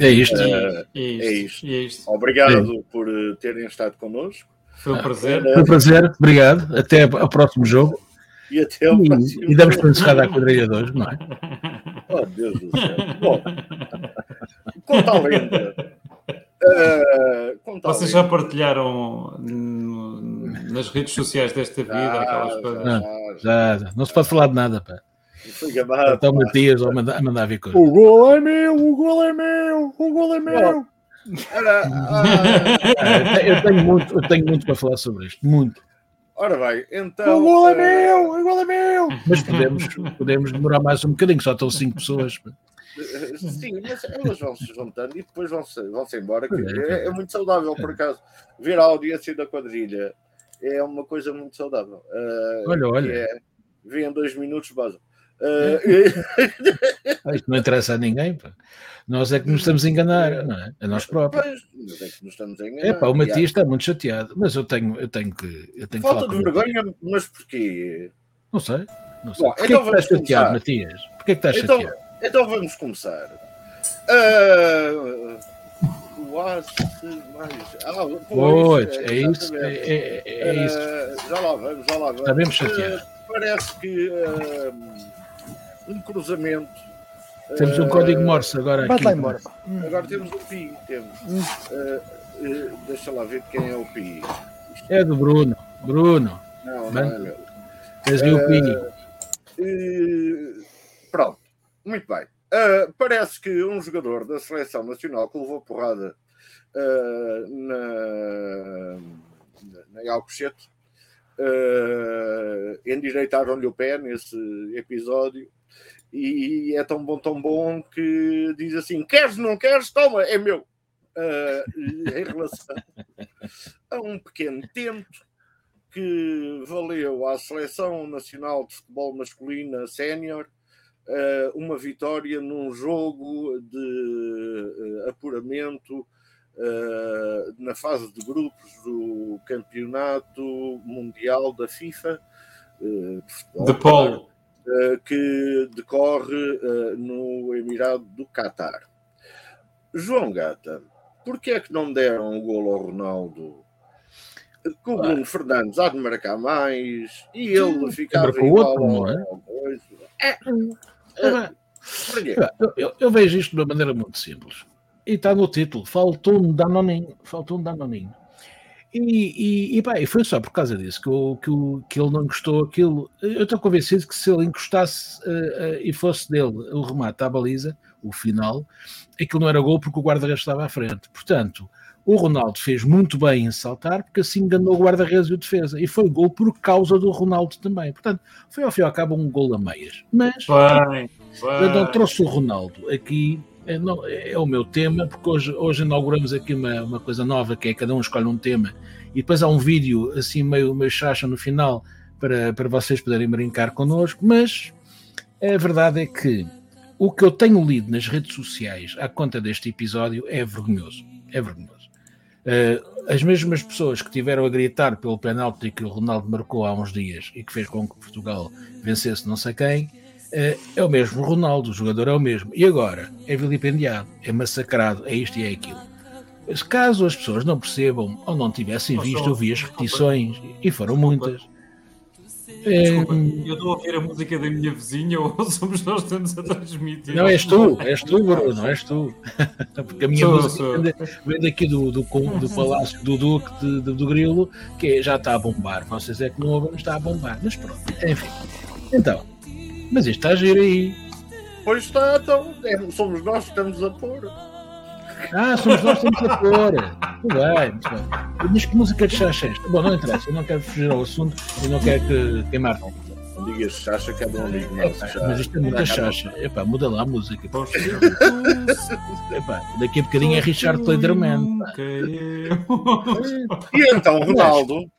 É isto. Uh, É é isto. isto. É isto. Obrigado por uh, terem estado connosco Foi um prazer. Foi um prazer, obrigado. Até ao próximo jogo. e até ao próximo. E, e damos por encerrada a quadrilha de hoje, não é? Oh, Deus do céu. Bom, conta a lenda. Uh, conta a Vocês lenda. já partilharam no- nas redes sociais desta vida aquelas Já, coisas? já, já. Já, não se pode falar de nada, pá. Foi gabado. Está o Matias a mandar, a mandar vir coisas. O gol é meu, o gol é meu, o gol é meu. Ora, ah, eu tenho muito, eu tenho muito para falar sobre isto, muito. ora bem, então. O gol é uh, meu, o gol é meu. Mas podemos, podemos demorar mais um bocadinho, só estão cinco pessoas. Sim, mas elas vão se juntando e depois vão-se vão -se embora. que Pois é, é, é muito saudável, por acaso. Ver a audiência da quadrilha é uma coisa muito saudável. Uh, Olha, olha. É, em dois minutos, base. Uh, Ah, Isto não interessa a ninguém, pá. Nós é que nos estamos a enganar, não é? A nós próprios. pois, é que nos estamos a enganar. É pá, o há Matias está muito chateado, mas eu tenho, eu tenho que, eu tenho que Falta falar de vergonha, mas porquê? Não sei, não sei. Bom, Porquê então que vamos estás chateado, começar. Matias? Porquê que estás Então, chateado? então vamos começar. Ah, o mais. Ah, Pois, pois, é isso, é, é, é- é isso. Ah, já lá vamos, já lá vamos. Está mesmo chateado. Ah, parece que ah, um cruzamento. Temos um ah, código Morse agora Vai aqui. lá embora. Agora temos o PI. Temos. Ah, ah, deixa lá ver quem é o PI. É do Bruno. Bruno, Não, Bem. não é meu. tens aí o PI. Eh, pronto, muito bem. Uh, parece que um jogador da seleção nacional que levou porrada uh, na, na, na Alcochete uh, endireitaram-lhe o pé nesse episódio e é tão bom, tão bom que diz assim: queres, não queres? Toma, é meu. Uh, em relação a um pequeno tento que valeu à Seleção Nacional de Futebol Masculina Sénior eh, uma vitória num jogo de eh, apuramento na fase de grupos do Campeonato Mundial da FIFA de eh, que decorre eh, no Emirado do Catar. João Gata, porquê é que não deram o golo ao Ronaldo? Que o Bruno Fernandes há de marcar mais e ele ficava igual outro, ao- não é? É, Ah, porquê? Eu, eu- eu vejo isto de uma maneira muito simples. E está no título. Faltou um Danoninho. Faltou um Danoninho. E, e, e, pá, e foi só por causa disso que, eu- que, o- que ele não encostou aquilo. Eu estou convencido que se ele encostasse eh, eh, e fosse dele o remate à baliza, o final, aquilo não era gol porque o guarda-redes estava à frente. Portanto, o Ronaldo fez muito bem em saltar porque assim enganou o guarda-redes e o defesa. E foi gol por causa do Ronaldo também. Portanto, foi ao fim e ao cabo um gol a meias. Mas Bem, eu não bem. trouxe o Ronaldo aqui, é, não- é o meu tema, porque hoje, hoje inauguramos aqui uma, uma coisa nova, que é cada um escolhe um tema, e depois há um vídeo assim meio, meio chacha no final para, para vocês poderem brincar connosco, mas a verdade é que o que eu tenho lido nas redes sociais à conta deste episódio é vergonhoso. É vergonhoso. Eh, as mesmas pessoas que tiveram a gritar pelo penalti que o Ronaldo marcou há uns dias e que fez com que Portugal vencesse não sei quem, é o mesmo Ronaldo, o jogador é o mesmo. E agora é vilipendiado, é massacrado, é isto e é aquilo. Mas caso as pessoas não percebam ou não tivessem Oh, visto, só- eu vi as desculpa. repetições e foram Desculpa. muitas. Eh, Desculpa, eu estou a ouvir a música da minha vizinha ou somos nós que estamos a transmitir? não és tu, és tu, Bruno, não és tu. Porque a minha Sou, música sou. vem da- vem daqui do, do, do Palácio do Duque de- de- do Grilo, que é- já está a bombar. Vocês é que não ouvem, mas está a bombar. Mas pronto, enfim. Então, mas isto está a giro aí. Pois está, então, é, somos nós que estamos a pôr. Ah, somos nós que temos a pôr. Muito bem, muito bem. Mas que música de chacha é esta? Bom, não interessa, eu não quero fugir ao assunto e não quero que queimar. Não digas chacha que é de um amigo nosso. Epá, já. mas isto é muita chacha. Epá, muda lá a música. Epá, daqui a bocadinho é Richard Clayderman. E então, Ronaldo,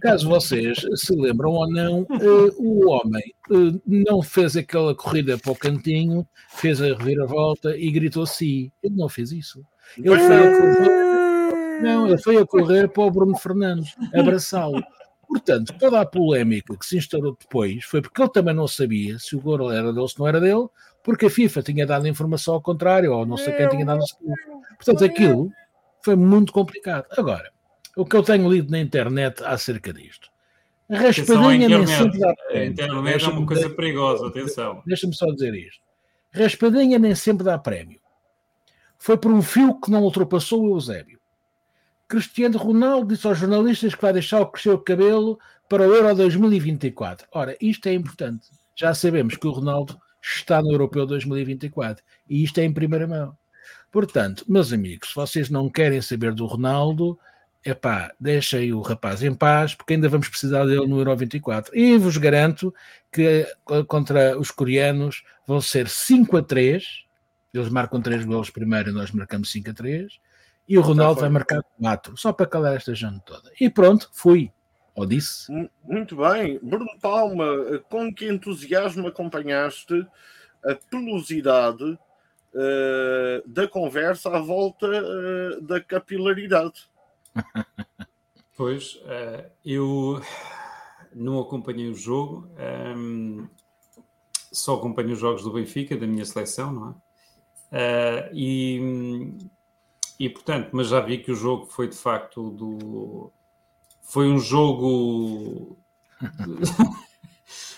Caso vocês se lembram ou não, eh, o homem eh, não fez aquela corrida para o cantinho, fez a reviravolta e gritou sim. Ele não fez isso. Ele foi a correr, não, ele foi a correr para o Bruno Fernandes, abraçá-lo. Portanto, toda a polémica que se instaurou depois foi porque ele também não sabia se o gol era dele ou se não era dele, porque a FIFA tinha dado informação ao contrário, ou não sei quem tinha dado. Portanto, aquilo foi muito complicado. Agora, o que eu tenho lido na internet acerca disto. A raspadinha nem sempre dá A prémio. internet é uma coisa perigosa, atenção. Deixa-me só dizer isto. Raspadinha nem sempre dá prémio. Foi por um fio que não ultrapassou o Eusébio. Cristiano Ronaldo disse aos jornalistas que vai deixar crescer o cabelo para o Euro 2024. Ora, isto é importante. Já sabemos que o Ronaldo está no Europeu 2024 e isto é em primeira mão. Portanto, meus amigos, se vocês não querem saber do Ronaldo, epá, deixem o rapaz em paz, porque ainda vamos precisar dele no Euro 24. E vos garanto que contra os coreanos vão ser 5 a 3. Eles marcam 3 golos primeiro e nós marcamos 5 a 3. E o Ronaldo vai marcar 4, só para calar esta gente toda. E pronto, fui. Ou disse. Mu- Muito bem. Bruno Palma, com que entusiasmo acompanhaste a pelosidade eh, da conversa à volta eh, da capilaridade? Pois, eh, eu não acompanhei o jogo, ehm, só acompanho os jogos do Benfica, da minha seleção, não é? Eh, e, e, portanto, mas já vi que o jogo foi de facto do. Foi um jogo de,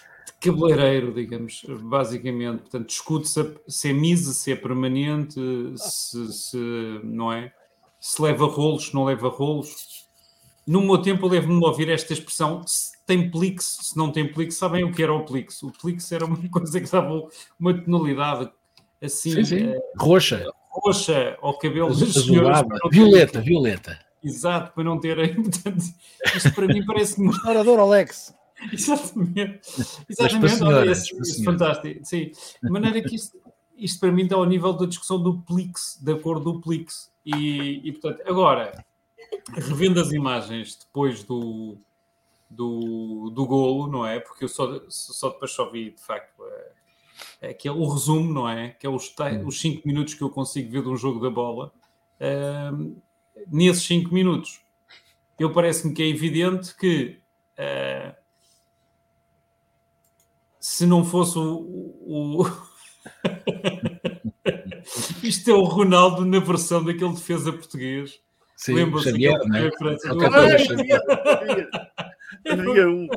cabeleireiro, digamos, basicamente. Portanto, discute-se se é mise, se é permanente, se, se- não é? Se leva rolos, se não leva rolos. No meu tempo, eu levo-me a ouvir esta expressão: se tem plix, se não tem plix, sabem o que era o plix? O plix era uma coisa que dava uma tonalidade assim, Sim, sim. eh, Roxa, roxa ao cabelo dos senhores. violeta, violeta. Exato, para não terem. Portanto, isto para mim parece muito. Orador Alex. Exatamente. Exatamente. Olha, esse- esse fantástico. Sim. De maneira que isto, isto para mim está ao nível da discussão do Plix, da cor do Plix. E, e portanto, agora, revendo as imagens depois do, do, do golo, não é? Porque eu só, só depois só vi, de facto, é, que é o resumo, não é? Que é os 5 minutos que eu consigo ver de um jogo da bola. Nesses 5 minutos, eu parece-me que é evidente que ah, se não fosse o. o- Isto é o Ronaldo na versão daquele defesa português. Sim, Lembra-se Xavier, né? que a França? Do- a um.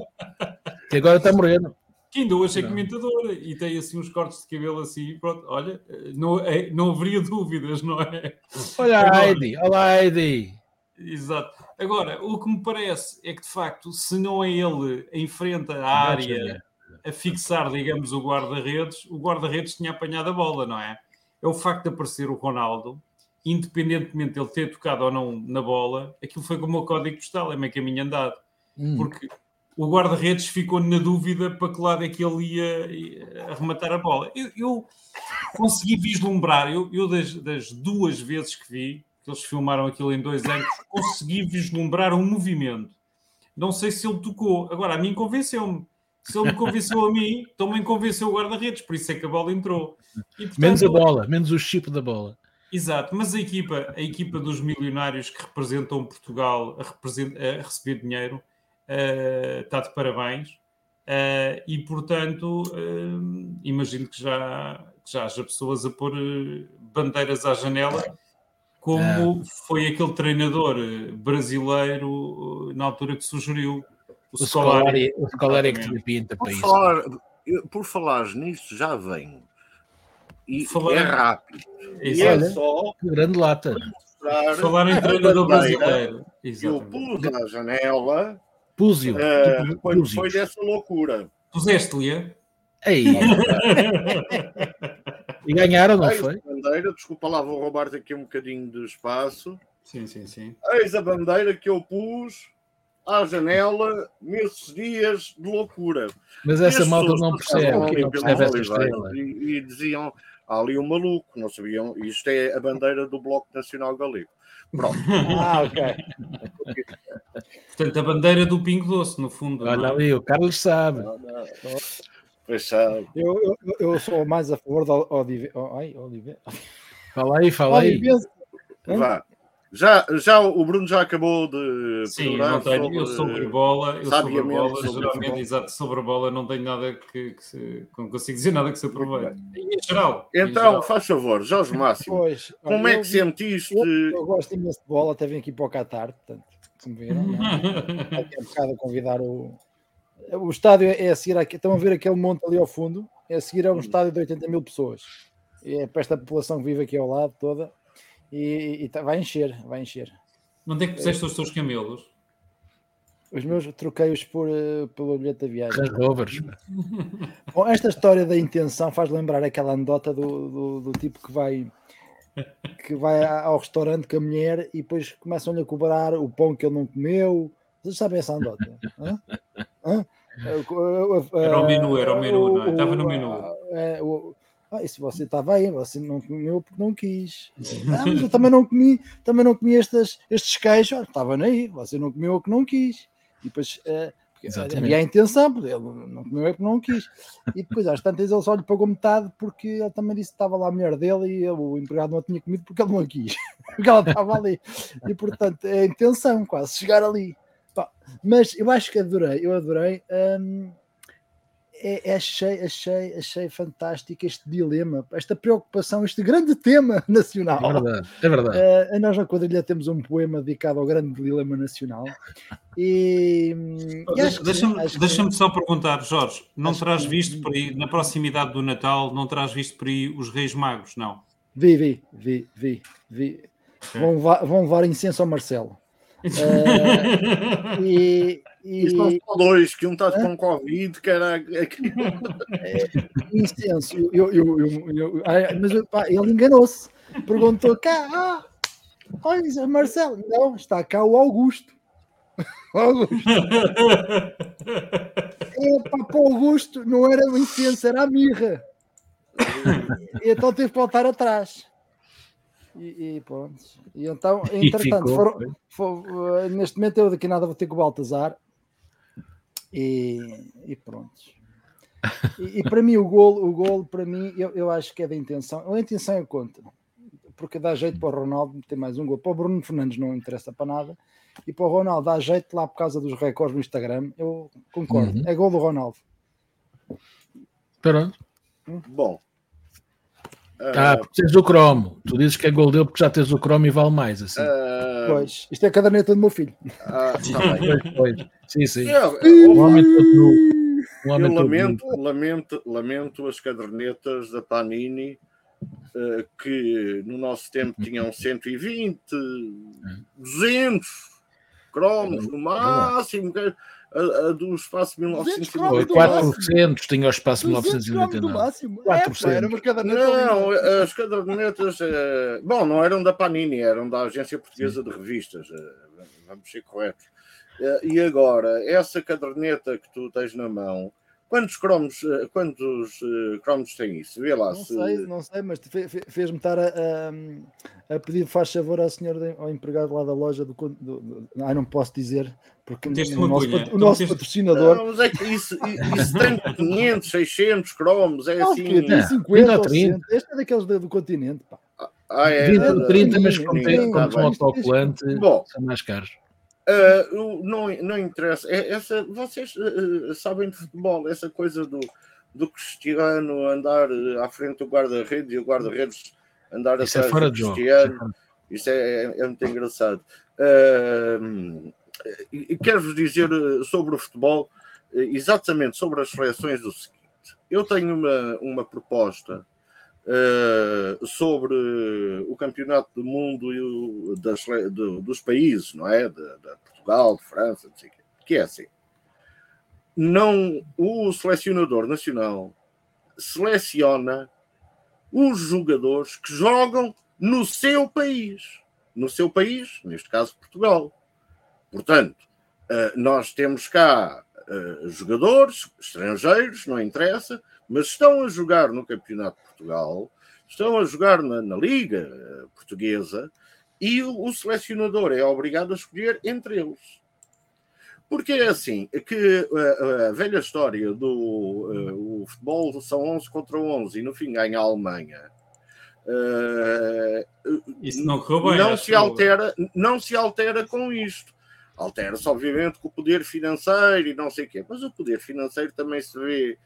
Que agora está moreno. que ainda hoje é comentador e tem assim uns cortes de cabelo assim, pronto, olha, não, é- não haveria dúvidas, não é? Olha a Heidi, olha a Heidi. Exato. Agora, o que me parece é que de facto, se não é ele à Xavier. área a fixar, digamos, o guarda-redes, o guarda-redes tinha apanhado a bola, não é? É o facto de aparecer o Ronaldo, independentemente de ele ter tocado ou não na bola, aquilo foi como o código postal, é meio caminho andado. Hum. porque o guarda-redes ficou na dúvida para que lado é que ele ia ia arrematar a bola. Eu, eu consegui vislumbrar, eu, eu das, das duas vezes que vi, que eles filmaram aquilo em dois anos, consegui vislumbrar um movimento. Não sei se ele tocou. Agora, a mim convenceu-me. Se ele me convenceu a mim, também convenceu o guarda-redes, por isso é que a bola entrou. E, portanto, Menos a bola, menos o chip da bola. Exato, mas a equipa, a equipa dos milionários que representam Portugal a, represent- a receber dinheiro eh, está de parabéns Eh, e, portanto, eh, imagino que já, que já haja pessoas a pôr bandeiras à janela, como foi aquele treinador brasileiro na altura que sugeriu o, O Scolari. Scolari, o Scolari é que tinha pinta Por, para isso. falar, por falares nisso, já vem. E Falar- é rápido. E Exato. é Olha. só Que grande lata. mostrar Falar em a treinador brasileiro. que eu pus à janela Púzio. tipo, quando Púzios. foi dessa loucura. Puseste-lhe? Ei, e ganharam, não Eis foi? a bandeira, desculpa lá, vou roubar-te aqui um bocadinho de espaço. sim, sim, sim. Eis a bandeira que eu pus à janela nesses dias de loucura. Mas essa malta não percebe, ali não percebe essa Oliveira estrela. E, e diziam, há ali um maluco, não sabiam, isto é a bandeira do Bloco Nacional Galego. Pronto. Ah, ok. Portanto, a bandeira do Pingo Doce, no fundo. Olha não é? ali, o Carlos sabe. Pois sabe. Eu, eu, eu sou mais a favor da Odive... oh, ai, Olive... Fala aí, fala aí. Olivense. Vá. Já, já o Bruno já acabou de. Sim, não tenho. sobre- eu sobre bola, eu sobre sabiamente bola, sobre geralmente, futebol. exato, sobre bola não tenho nada que, que se, não consigo dizer nada que se aproveite. Em geral. em Então, geral. faz favor, Jorge Máximo, Pois, como é que vi- sentiste? Eu, eu gosto imenso de bola, até vim aqui para o Qatar, portanto, como viram, não é? Daqui a bocado a convidar o. O estádio é a seguir aqui, estão a ver aquele monte ali ao fundo, é a seguir a um estádio de 80 mil pessoas. E é para esta população que vive aqui ao lado toda, e, e tá- vai encher, vai encher. Onde é que puseste os teus camelos? Os meus troquei-os por, eh, pelo bilhete da viagem. Range Rovers. Bom, esta história da intenção faz lembrar aquela anedota do, do, do tipo que vai que vai ao restaurante com a mulher e depois começam-lhe a cobrar o pão que ele não comeu. Vocês sabem essa anedota? Hã? Hã? Era o menu, era o menu, não é? Estava no o- menu. Ah, isso você estava aí, você não comeu porque não quis. Ah, mas eu também não comi, também não comi estes, estes queijos. Ah, Estavam aí, você não comeu o que não quis. E depois Exatamente. havia a intenção, porque ele não comeu é porque não quis. E depois, às tantas, ele só lhe pagou metade porque ele também disse que estava lá a mulher dele e ele- o empregado não tinha comido porque ele não quis. Porque ela estava ali. E portanto, é a intenção quase, chegar ali. Pá, mas eu acho que adorei, eu adorei. hum, é, é achei, achei, achei fantástico este dilema, esta preocupação, este grande tema nacional. É verdade, é verdade. Uh, nós na quadrilha temos um poema dedicado ao grande dilema nacional. E, e que- Deixa-me que- deixa-me só perguntar, Jorge, não Acho terás que- visto por aí, na proximidade do Natal, não terás visto por aí os Reis Magos, não? Vi, vi, vi, vi, vi. Vão, levar, vão levar incenso ao Marcelo. Uh, e, e Isto não só dois, que um está com Covid, que era. incenso. Eu, eu, eu, eu- mas pá, ele enganou-se. Perguntou cá, ah, olha, Marcelo. Não, está cá o Augusto. Augusto. É, pá, para o Augusto não era o incenso, era a mirra. E, então teve que voltar atrás. E, e pronto. E então, E entretanto, ficou, foram- fo- eh, neste momento eu daqui a nada vou ter com o Baltazar. E, e pronto. E, e para mim o golo, o golo para mim, eu, eu acho que é da intenção. A intenção é conta. Porque dá jeito para o Ronaldo ter mais um gol. Para o Bruno Fernandes não interessa para nada. E para o Ronaldo dá jeito lá por causa dos recordes no Instagram. Eu concordo. Uhum. É gol do Ronaldo. Pronto. Bom. Ah, porque tens o cromo. Tu dizes que é gol dele porque já tens o cromo e vale mais. Assim. ah, Pois, isto é a caderneta do meu filho. ah, tá bem. Pois, pois. Sim, sim. Eu, eu- homem todo nu. Um eu homem todo lamento, lamento, lamento as cadernetas da Panini eh, que no nosso tempo tinham 120, 200 cromos no máximo. que- A, a do espaço 200 Foi cromos 1990. do 400, tinha o espaço 200 gramas do 1989. máximo. 400. É, era uma caderneta Não, as cadernetas, eh, bom, não eram da Panini, eram da Agência Portuguesa de Revistas, eh, vamos ser corretos. Eh, E agora, essa caderneta que tu tens na mão, quantos cromos, eh, quantos eh, cromos tem isso? Vê lá Não se. sei, não sei, mas fe- fe- fez-me estar a, a, a pedir faz favor ao senhor, ao empregado lá da loja do. do, do ai, não posso dizer, porque o nosso, o nosso patrocinador. Não, mas é que isso, isso tem 500, 600 cromos, é Não, assim. que tem É, 50 20 ou ou 30. 60. Este é daqueles do, do continente. Pá. Ah, é, 20 da- ou 30, mas Sim, como, tem, como são autocolante, Bom. são mais caros. O- não, não interessa. É, essa, vocês ah, sabem de futebol, essa coisa do, do Cristiano andar à frente do guarda-redes e o guarda-redes andar Isso é atrás fora do de jogo. Cristiano. Isso é, é- é muito engraçado. E quero-vos dizer sobre o futebol, exatamente sobre as seleções, o seguinte: eu tenho uma, uma proposta ah, sobre o campeonato do mundo e o- das, do- dos países, não é? De, de Portugal, de França, não sei o quê. que é assim. Não, o selecionador nacional seleciona os jogadores que jogam no seu país. No seu país, neste caso Portugal. Portanto, eh, nós temos cá eh, jogadores estrangeiros, não interessa, mas estão a jogar no Campeonato de Portugal, estão a jogar na, na Liga eh, Portuguesa e o, o selecionador é obrigado a escolher entre eles. Porque é assim, que eh, a velha história do eh, futebol são 11 contra 11 e no fim ganha a Alemanha, Uh, Isso não correu bem. Não se, altera, não se altera com isto. Altera-se, obviamente, com o poder financeiro e não sei o quê, mas o poder financeiro também se vê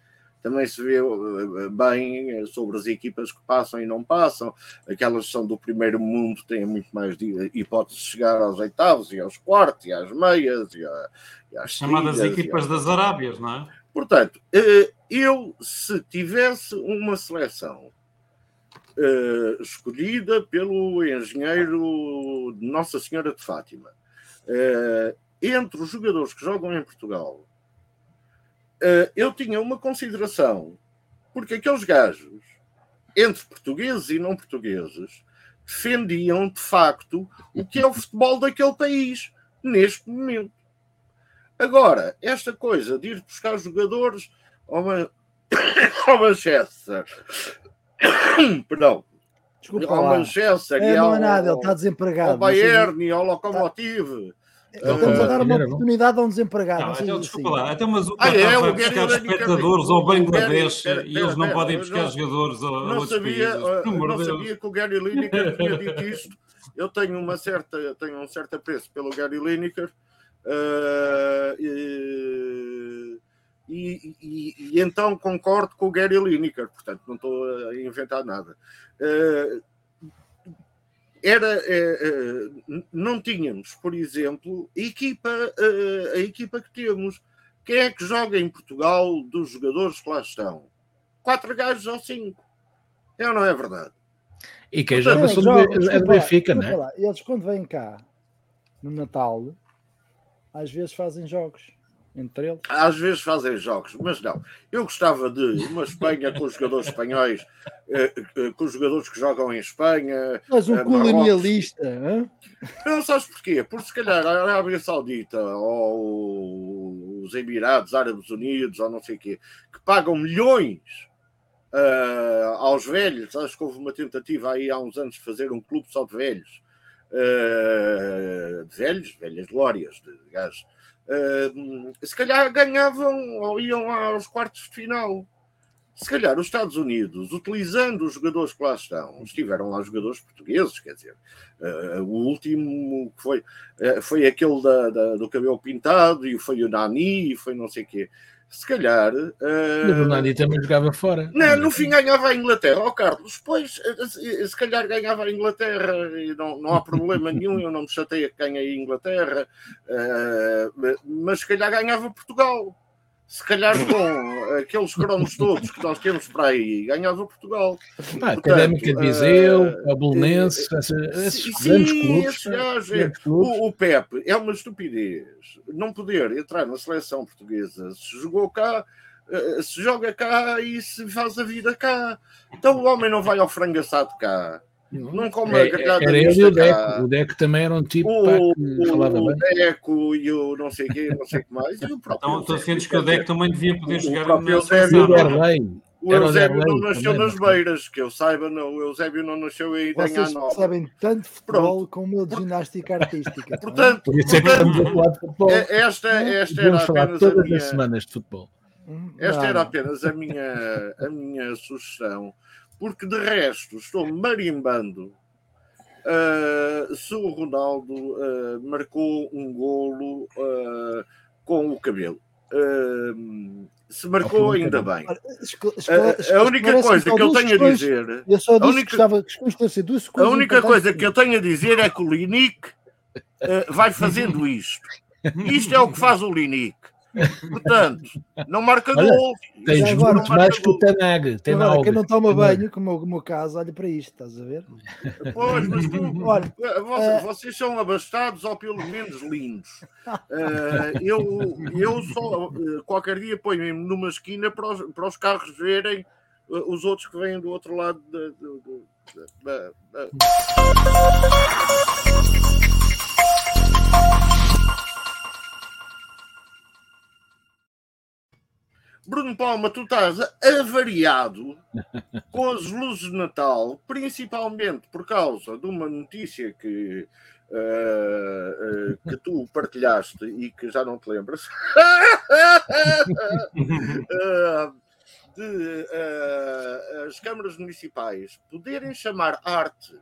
também se vê eh, bem sobre as equipas que passam e não passam. Aquelas que são do primeiro mundo têm muito mais hipóteses de chegar aos oitavos e aos quartos e às meias e, às chamadas equipas das Arábias, não é? Portanto, eh, eu se tivesse uma seleção uh, escolhida pelo engenheiro Nossa Senhora de Fátima, uh, entre os jogadores que jogam em Portugal, uh, eu tinha uma consideração, porque aqueles gajos, entre portugueses e não portugueses, defendiam de facto o que é o futebol daquele país neste momento. Agora, esta coisa de ir buscar jogadores ao, ao Manchester Perdão. Desculpa ao lá. Manchester é, e ao, não é nada, ele está desempregado. Ao Bayern e ao Lokomotiv. Estamos a dar uma oportunidade a um desempregado. Não, então, desculpa lá, até mas o ah, é, vai buscar espectadores ao Bangladesh e eles não podem buscar jogadores a, não sabia, Não sabia que o Gary Lineker tinha dito isto. Eu tenho uma certa, tenho um certo apreço pelo Gary Lineker. Uh, e, e, e, e, então concordo com o Gary Lineker, portanto não estou a inventar nada. Era, uh, uh, não tínhamos, por exemplo, a equipa, a equipa que temos. Quem é que joga em Portugal dos jogadores que lá estão? Quatro gajos ou cinco. É ou não é verdade? E quem joga são é do Benfica, não é? Eles quando vêm cá no Natal, às vezes fazem jogos entre eles? Às vezes fazem jogos, mas não. Eu gostava de uma Espanha com os jogadores espanhóis, eh, eh, com os jogadores que jogam em Espanha. Mas um eh, colonialista. Hein? Não sabes porquê? Porque se calhar a Arábia Saudita ou os Emirados Árabes Unidos ou não sei o quê, que pagam milhões uh, aos velhos. Acho que houve uma tentativa aí há uns anos de fazer um clube só de velhos. Uh, de velhos, velhas glórias, de gajos Uh, se calhar ganhavam ou iam aos quartos de final. Se calhar os Estados Unidos, utilizando os jogadores que lá estão, estiveram lá jogadores portugueses, quer dizer, uh, o último que foi, uh, foi aquele da, da, do cabelo pintado, e foi o Nani, e foi não sei o quê se calhar. Uh... Nani também jogava fora. Não, no fim ganhava a Inglaterra. Ó oh, Carlos, pois, eh, se calhar ganhava a Inglaterra e não, não há problema nenhum, eu não me chateia que ganhe a Inglaterra, uh, mas se calhar ganhava Portugal se calhar com aqueles cromos todos que nós temos para aí, ganhava Portugal. Ah, Académica de Viseu, uh, a Bolonense, uh, esses grandes clubes. é, o, o Pepe é uma estupidez não poder entrar na seleção portuguesa. Se jogou cá, uh, se joga cá e se faz a vida cá. Então o homem não vai ao frango assado cá. Não come é, a Era ele e o Deco. O Deco também era um tipo o, pá, o. O Deco e o não sei o quê, não sei o que mais. E o próprio então, tu defendes que o Deco também devia poder jogar na Eusébio, o Eusébio não nasceu também, nas beiras, que eu saiba, não. O Eusébio não nasceu aí Vocês sabem tanto futebol Pronto. como eu de ginástica artística. portanto, Por isso é que estamos a falar de futebol. É, esta, esta era apenas todas a minha... as semanas de futebol. Hum, esta era apenas a minha, a minha sugestão, porque de resto estou marimbando uh, se o Ronaldo uh, marcou um golo uh, com o cabelo. se marcou, ainda bem. a, única coisa que eu tenho a dizer. Eu só disse a única, que estava esclarecer duas coisas. A única coisa que eu tenho a dizer é que o Linic vai fazendo isto. Isto é o que faz o Linic. Portanto, não marca olha, gol. Tens agora, muito mais que o Tanag. Tem agora, quem não toma banho, como o meu caso, olha para isto, estás a ver? Pois, mas tu, olha, vocês, uh... vocês, são abastados ou pelo menos lindos. Uh, eu, eu só uh, qualquer dia ponho-me numa esquina para os, para os carros verem os outros que vêm do outro lado da. Bruno Palma, tu estás avariado com as luzes de Natal, principalmente por causa de uma notícia que, uh, uh, que tu partilhaste e que já não te lembras. uh, de as câmaras municipais poderem chamar arte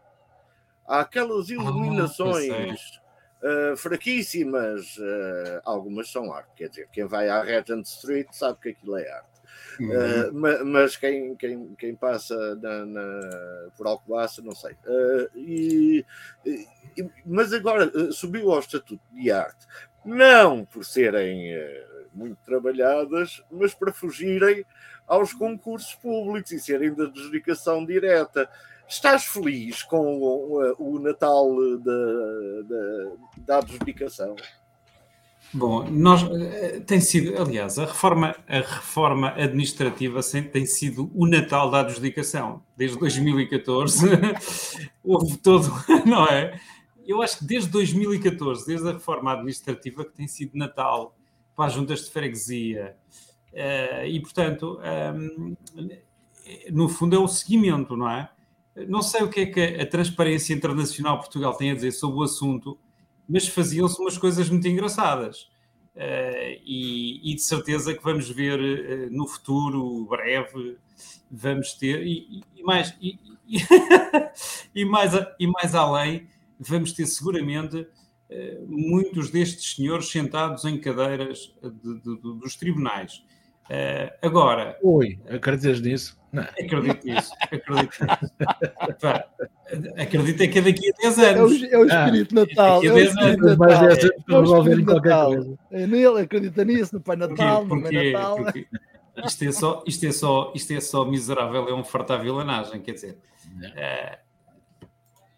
àquelas Ah, iluminações uh, fraquíssimas, uh, algumas são arte, quer dizer, quem vai à Regent Street sabe que aquilo é arte. Uh, ma- mas quem, quem, quem passa na, na- por Alcobaça, não sei. Uh, e- e- mas agora subiu ao estatuto de arte, não por serem uh, muito trabalhadas, mas para fugirem aos concursos públicos e serem da adjudicação direta. Estás feliz com uh, o Natal da, da, adjudicação? Bom, nós eh, tem sido, aliás, a reforma, a reforma administrativa tem sido o Natal da adjudicação. Desde 2014 houve todo, não é? Eu acho que desde 2014, desde a reforma administrativa, que tem sido Natal para as juntas de freguesia. Eh, e, portanto, ehm, no fundo é o seguimento, não é? Não sei o que é que a Transparência Internacional Portugal tem a dizer sobre o assunto, mas faziam-se umas coisas muito engraçadas. Eh, e, e de certeza que vamos ver eh, no futuro, breve, vamos ter, e, e- mais, e, e- mais, e mais além, vamos ter seguramente eh, muitos destes senhores sentados em cadeiras de- de- de- dos tribunais. Agora, Oi, acreditas nisso? Não. acredito nisso, acredito nisso. Pá, acredito é que é daqui a 10 É o, anos. é o espírito Natal. daqui a É o 10 espírito anos, mais Natal. É para o resolverem espírito qualquer Natal. coisa. É nele, acredita nisso, no Pai Natal, no Mãe Porquê? Natal. Porque isto é só, isto é só, isto é só miserável, é um fartar vilanagem, quer dizer. eh,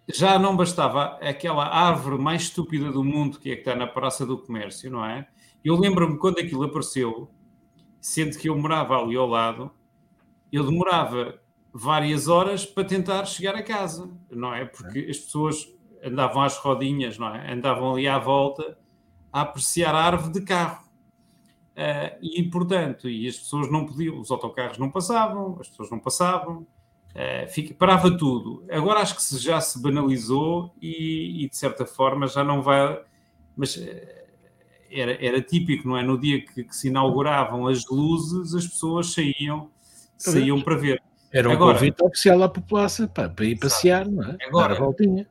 já não bastava aquela árvore mais estúpida do mundo que é que está na Praça do Comércio, não é? Eu lembro-me quando aquilo apareceu, sendo que eu morava ali ao lado, eu demorava várias horas para tentar chegar a casa, não é? Porque as pessoas andavam às rodinhas, não é? Andavam ali à volta a apreciar a árvore de carro. Ah, e, portanto, e as pessoas não podiam, os autocarros não passavam, as pessoas não passavam, ah, fica- parava tudo. Agora acho que se- já se banalizou e, e, de certa forma, já não vai. Mas eh, era, era típico, não é? No dia que, que se inauguravam as luzes, as pessoas saíam, saíam para ver. Era um Agora- convite oficial à população pá, para ir passear, não é? Agora- Dar a voltinha.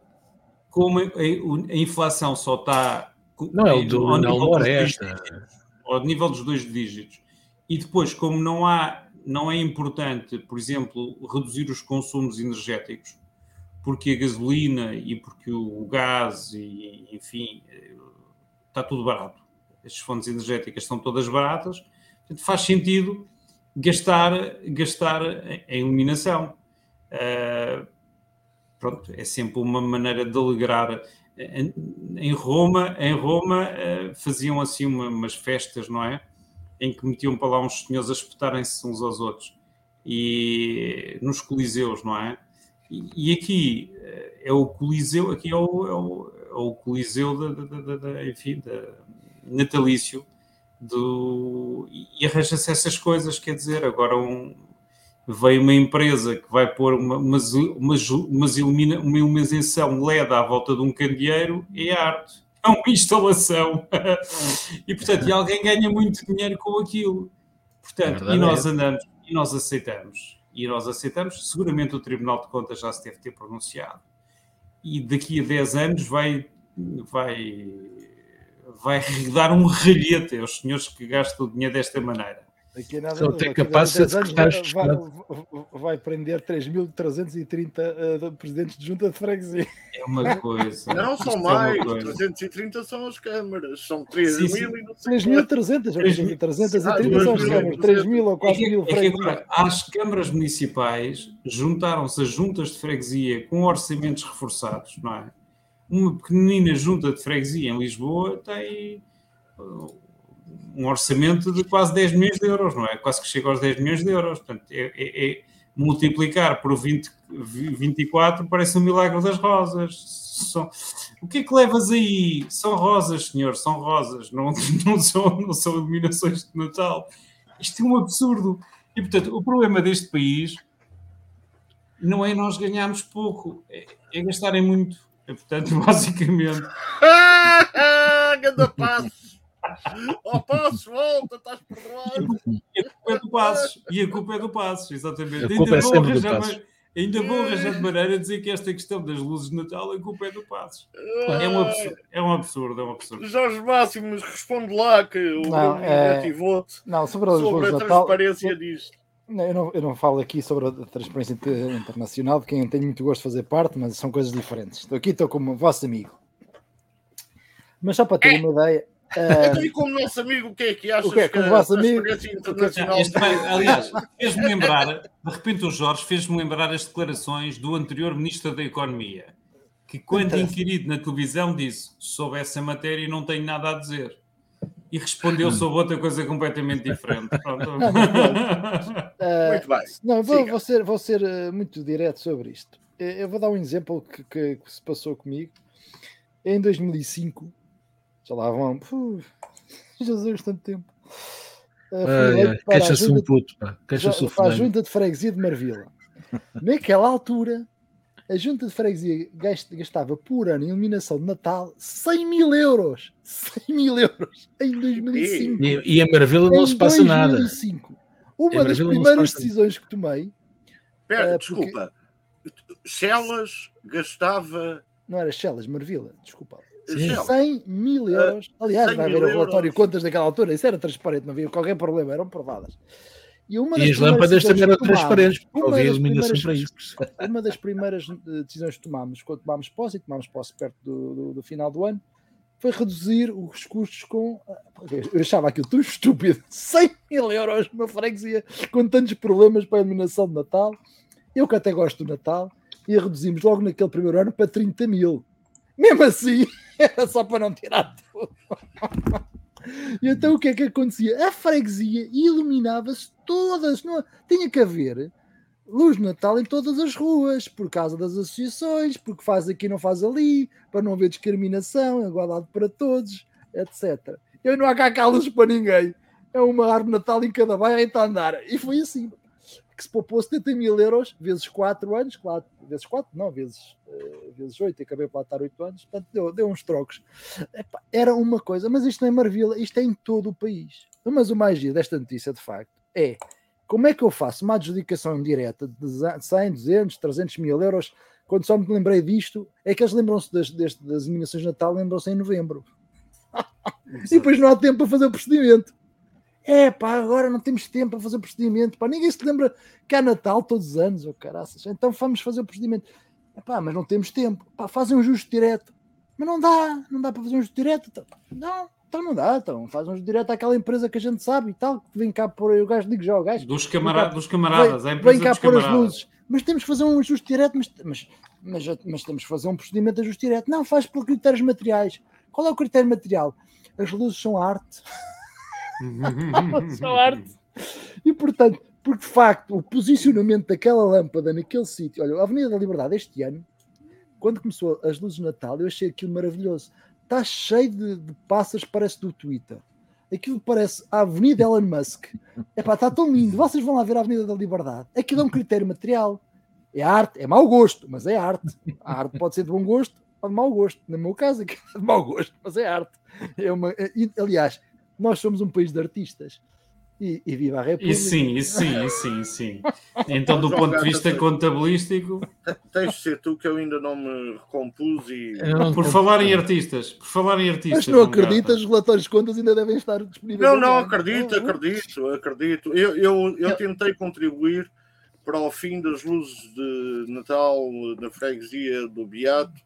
Como a, a inflação só está. Não é o do ao nível dos dois esta. ao nível dos dois dígitos. E depois, como não há, não é importante, por exemplo, reduzir os consumos energéticos, porque a gasolina e porque o gás e enfim eh, está tudo barato. As fontes energéticas estão todas baratas, portanto faz sentido gastar, gastar em- iluminação. Ah, pronto, é sempre uma maneira de alegrar. Em Roma, em Roma eh, faziam assim uma- umas festas, não é? Em que metiam para lá uns senhores a espetarem-se uns aos outros. E nos coliseus, não é? E, e aqui eh, é o coliseu, aqui é o, é o, é o coliseu da, da- da- da- enfim, natalício do, e arranja-se essas coisas, quer dizer, agora um, veio uma empresa que vai pôr uma, umas, umas, umas ilumina, uma iluminação LED à volta de um candeeiro é arte. É uma instalação. e, portanto, e alguém ganha muito dinheiro com aquilo. Portanto, Verdade e é nós andamos, e nós aceitamos. E nós aceitamos. Seguramente o Tribunal de Contas já se deve ter pronunciado. E daqui a 10 anos vai, vai, vai dar um ralhete aos senhores que gastam o dinheiro desta maneira. Daqui a nada, Só tem daqui a capaz de ser 10 anos vai, vai, vai prender 3.330 uh, presidentes de junta de freguesia. É uma coisa. Não, são é mais. coisa. 330 são as câmaras. São 3 Sim, sim. mil e não sei quanto. 3.300, Três mil- 330 Ah, são as câmaras, mil. 3.000 ou É 4.000 que, é que freguesias. agora, às câmaras municipais juntaram-se as juntas de freguesia com orçamentos reforçados, não é? Uma pequenina junta de freguesia em Lisboa tem uh, um orçamento de quase 10 milhões de euros, não é? Quase que chega aos 10 milhões de euros. Portanto, é, é- é multiplicar por 20, 24 parece um milagre das rosas. São- o que é que levas aí? São rosas, senhor, são rosas, não, não, são, não são iluminações de Natal. Isto é um absurdo. E, portanto, o problema deste país não é nós ganharmos pouco, é, é gastarem muito. É, portanto, basicamente, Ah, Ganda passo! Ó Passos, volta, estás perdoado. E a culpa é do Passos. E a culpa é do Passos, exatamente. A culpa é vou arranjar ainda vou arranjar de maneira a dizer que esta questão das luzes de Natal, a culpa é do Passos. É um absurdo, é um absurdo, é um absurdo. Jorge Máximos, responde lá que o Não, é- ativou-te Não, sobre sobre a de Natal. transparência disto. Não, eu, não, eu não falo aqui sobre a transparência inter- internacional, de quem eu tenho muito gosto de fazer parte, mas são coisas diferentes. Estou aqui, estou como vosso amigo. Mas só para ter uma ideia. eh, Então, e como nosso amigo, o que é que achas O que é? que vosso amigo? transparência internacional... Este aliás, fez-me lembrar, de repente o Jorge fez-me lembrar as declarações do anterior Ministro da Economia, que quando Então. inquirido na televisão disse sobre essa matéria não tenho nada a dizer. E respondeu sobre outra coisa completamente diferente. Pronto. eh, Muito bem. Não, eu vou, vou ser, vou ser eh, muito direto sobre isto. Eh, Eu vou dar um exemplo que, que- que se passou comigo. Em 2005, já lá vão. Puh, Jesus, tanto tempo. Eh, fui Ai, eleito ai, para a Queixa-se junta um puto, pá. Queixa-se para a junta de freguesia de Marvila. Naquela altura, a junta de freguesia gast- gastava por ano em iluminação de Natal 100 mil euros. 100 mil euros em 2005. E, e em Maravilha não se passa nada. 2005. Uma Em das primeiras decisões que tomei, Espera, Eh, porque- desculpa. Chelas gastava... não era Chelas, Marvila, desculpa. Sim. Chelas. 100 mil euros. Aliás, 100 vai haver o relatório de euros. contas daquela altura. Isso era transparente, não havia qualquer problema, eram provadas. E, uma E das as primeiras lâmpadas também eram tomámos- transparentes, porque uma havia iluminação para isso. uma das primeiras eh, decisões que tomámos quando tomámos posse, e tomámos posse perto do, do- do final do ano, foi reduzir os custos com. ah, Eu achava aquilo tão estúpido. 100 mil euros numa freguesia com tantos problemas para a iluminação de Natal. Eu que até gosto do Natal, e a reduzimos logo naquele primeiro ano para 30 mil. Mesmo assim, era só para não tirar tudo. E então o que é que acontecia? A freguesia iluminava-se todas. Não, tinha que haver luz de Natal em todas as ruas, por causa das associações, porque faz aqui não faz ali, para não haver discriminação, igualdade para todos, etc. Eu não há cá cá luz para ninguém. É uma árvore Natal em cada bairro e a andar. E foi assim. Que se poupou 70 mil euros, vezes 4 anos, claro, vezes 4, não, vezes, eh, vezes 8, acabei por lá estar 8 anos, portanto deu, deu uns trocos. Epá, era uma coisa, mas isto não é Marvila, isto é em todo o país. Mas o mais giro desta notícia, de facto, é como é que eu faço uma adjudicação direta de 100, 200, 300 mil euros? Quando só me lembrei disto, é que eles lembram-se das, das, das iluminações de Natal, lembram-se em novembro. e depois não há tempo para fazer o procedimento. É pá, agora não temos tempo para fazer o procedimento. Pá, ninguém se lembra que há Natal todos os anos, oh, caraças. Então vamos fazer o procedimento. É pá, mas não temos tempo. Pá, fazem um justo direto. Mas não dá, não dá para fazer um justo direto. Então, Não, então não dá. Então faz um justo direto àquela empresa que a gente sabe e tal, que vem cá por o gajo, digo já, o gajo. Dos, camara dos camaradas, Vem, a empresa vem cá dos pôr as luzes. Mas temos que fazer um ajuste direto, mas, mas, mas, mas temos que fazer um procedimento de ajuste direto. Não, faz por critérios materiais. Qual é o critério material? As luzes são arte. arte. E portanto, porque de facto o posicionamento daquela lâmpada naquele sítio, olha, a Avenida da Liberdade este ano, quando começou as luzes de Natal, eu achei aquilo maravilhoso. Está cheio de, de passas, parece do Twitter. Aquilo parece a Avenida Elon Musk. Epá, está tão lindo. Vocês vão lá ver a Avenida da Liberdade. Aquilo é um critério material. É arte, é mau gosto, mas é arte. A arte pode ser de bom gosto ou de mau gosto. No meu caso, é de mau gosto, mas é arte. É uma, é- aliás, nós somos um país de artistas. E, e viva a República. E sim, e sim, e sim, e sim. Então, do ponto de vista contabilístico, Tens de ser tu que eu ainda não me recompus e. Por falar em artistas, por falar em artistas. Mas não acreditas, os relatórios de contas ainda devem estar disponíveis. Não, não, acredito, acredito, acredito. Eu, eu, eu tentei contribuir para o fim das luzes de Natal na freguesia do Beato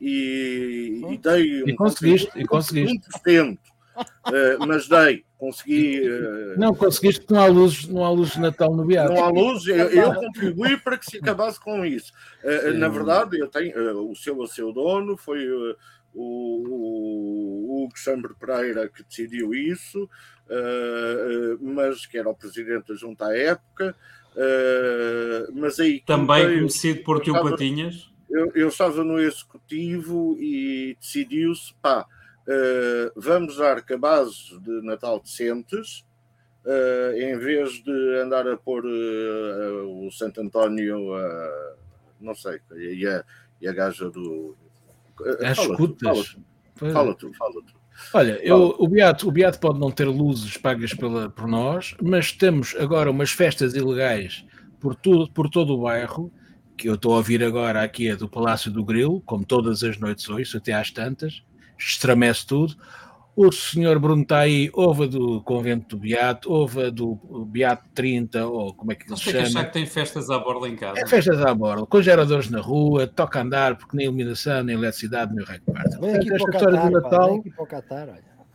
e, e dei um E conseguiste, e conseguiste. de 1%. Eh, mas dei, consegui. eh, Não, conseguiste que não há luzes, não há luzes de Natal no Beato. não há luz, eu, eu contribuí para que se acabasse com isso. Sim. na verdade, eu tenho o seu a seu dono, foi o, o Hugo Chambre Pereira que decidiu isso, mas que era o presidente da junta à época. mas aí Também conhecido por Tio Patinhas. eu, eu estava no executivo e decidiu-se, pá, eh, vamos dar cabazes de Natal decentes, eh, em vez de andar a pôr eh, o Santo António, eh, não sei, e a, e a gaja do... As fala escutas. fala tu, é. fala tu, fala tu. Olha, eu, o, Beato, o Beato pode não ter luzes pagas pela, por nós, mas temos agora umas festas ilegais por, tudo, por todo o bairro, que eu estou a ouvir agora aqui é do Palácio do Grilo, como todas as noites hoje, até às tantas, estremece tudo. O senhor Bruno está aí, houve do Convento do Beato, houve do Beato 30, ou como é que ele se chama. Que achar que tem festas à borda em casa. É festas à borda, com geradores na rua, toca andar, porque nem iluminação, nem eletricidade, nem o rei parte. Esta história do Natal.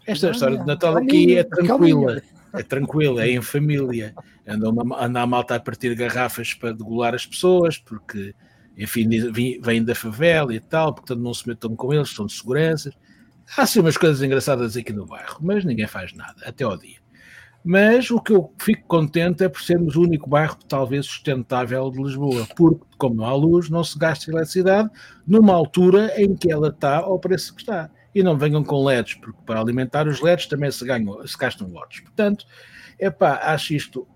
Esta história do Natal aqui é tranquila. É tranquila, é em família. Anda, uma, anda a malta a partir garrafas para degolar as pessoas, porque, enfim, vêm da favela e tal, portanto não se metam com eles, são de seguranças Há sim umas coisas engraçadas aqui no bairro, mas ninguém faz nada, até ao dia. Mas o que eu fico contente é por sermos o único bairro talvez sustentável de Lisboa, porque, como não há luz, não se gasta eletricidade numa altura em que ela está ao preço que está. E não venham com LEDs, porque para alimentar os LEDs também se, ganham, se gastam watts. Portanto, é pá, acho isto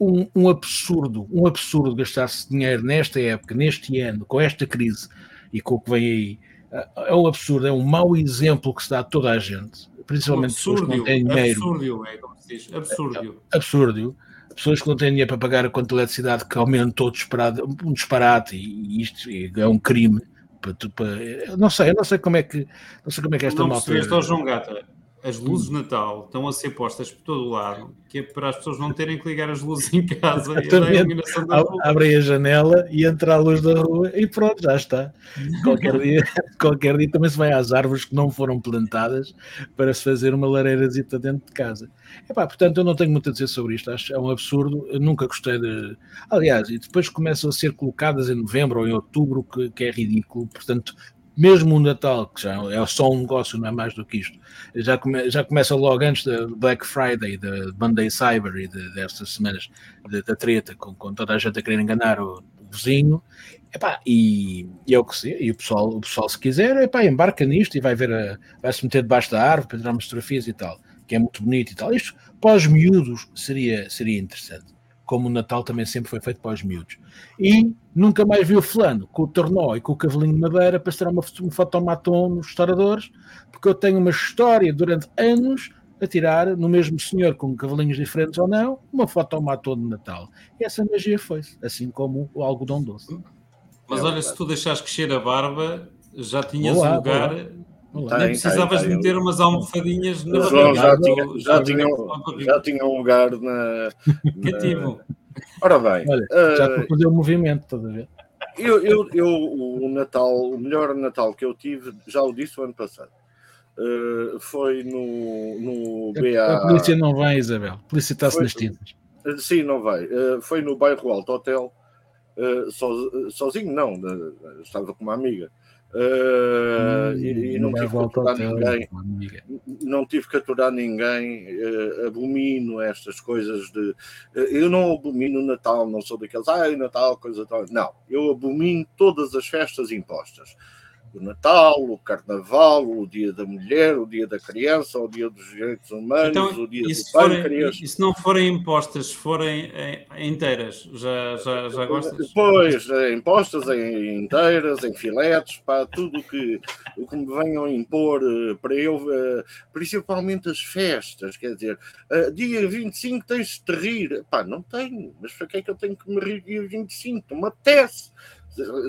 um, um absurdo, um absurdo gastar-se dinheiro nesta época, neste ano, com esta crise e com o que vem aí é um absurdo, é um mau exemplo que se dá a toda a gente, principalmente pessoas que não têm dinheiro. Absurdo, é como se diz, absurdo. É, absurdo. Pessoas que não têm dinheiro para pagar a conta de eletricidade que aumentou disparado, um disparate e isto é um crime. Para, para, não sei, não sei como é que não sei como é que esta não malta. Não João Gata, as luzes de Natal estão a ser postas por todo o lado, que é para as pessoas não terem que ligar as luzes em casa e a iluminação da rua. Abrem a janela e entra a luz da rua e pronto, já está. Qualquer dia, qualquer dia também se vai às árvores que não foram plantadas para se fazer uma lareirazita dentro de casa. Epá, portanto, eu não tenho muito a dizer sobre isto, acho é um absurdo, eu nunca gostei de... Aliás, e depois começam a ser colocadas em novembro ou em outubro, que, que é ridículo, portanto, mesmo o Natal, que já é só um negócio, não é mais do que isto, já, come, já começa logo antes da Black Friday, da Monday Cyber e de, destas semanas da treta, com, com, toda a gente a querer enganar o, o vizinho. Epá, e, e é o que se, e o pessoal, o pessoal, se quiser, epá, embarca nisto e vai ver, a, vai se meter debaixo da árvore para tirar umas fotografias e tal, que é muito bonito e tal. Isto, pós miúdos, seria, seria interessante como o Natal também sempre foi feito para os miúdos. E nunca mais vi o fulano com o tornó e com o cavalinho de madeira para tirar uma, um fotomaton nos restauradores, porque eu tenho uma história durante anos a tirar no mesmo senhor com cavalinhos diferentes ou não, uma fotomaton de Natal. E essa magia foi assim como o algodão doce. Mas olha, se tu deixares crescer a barba, já tinhas um lugar Tem, Nem precisavas tem, meter umas almofadinhas na João já tinha, já, tinha, já tinha um lugar na. Cativo. Ora bem. Olha, já uh, fazer o movimento, estás a ver? Eu, eu, eu, o Natal, o melhor Natal que eu tive, já o disse o ano passado. Uh, foi no, no BA. A polícia não vai, Isabel. A polícia está-se nas tintas. Sim, não vai. Uh, foi no bairro Alto Hotel. Uh, so, sozinho, não. estava com uma amiga. Uh, hum, e, e, não tive que aturar ninguém. Não tive que aturar ninguém. Uh, abomino estas coisas de. Uh, eu não abomino o Natal, não sou daqueles. Ah, Natal, coisa tal. Não, eu abomino todas as festas impostas o Natal, o Carnaval, o Dia da Mulher, o Dia da Criança, o Dia dos Direitos Humanos, então, o Dia do Pâncreas. E se não forem impostas, se forem eh, inteiras, já, já, já gostas? Pois, eh, impostas em inteiras, em filetes, para tudo que, o que me venham impor eh, para eu, principalmente as festas, quer dizer, dia 25 tens de te rir. Pá, não tenho, mas para que é que eu tenho que me rir dia 25? Não me apetece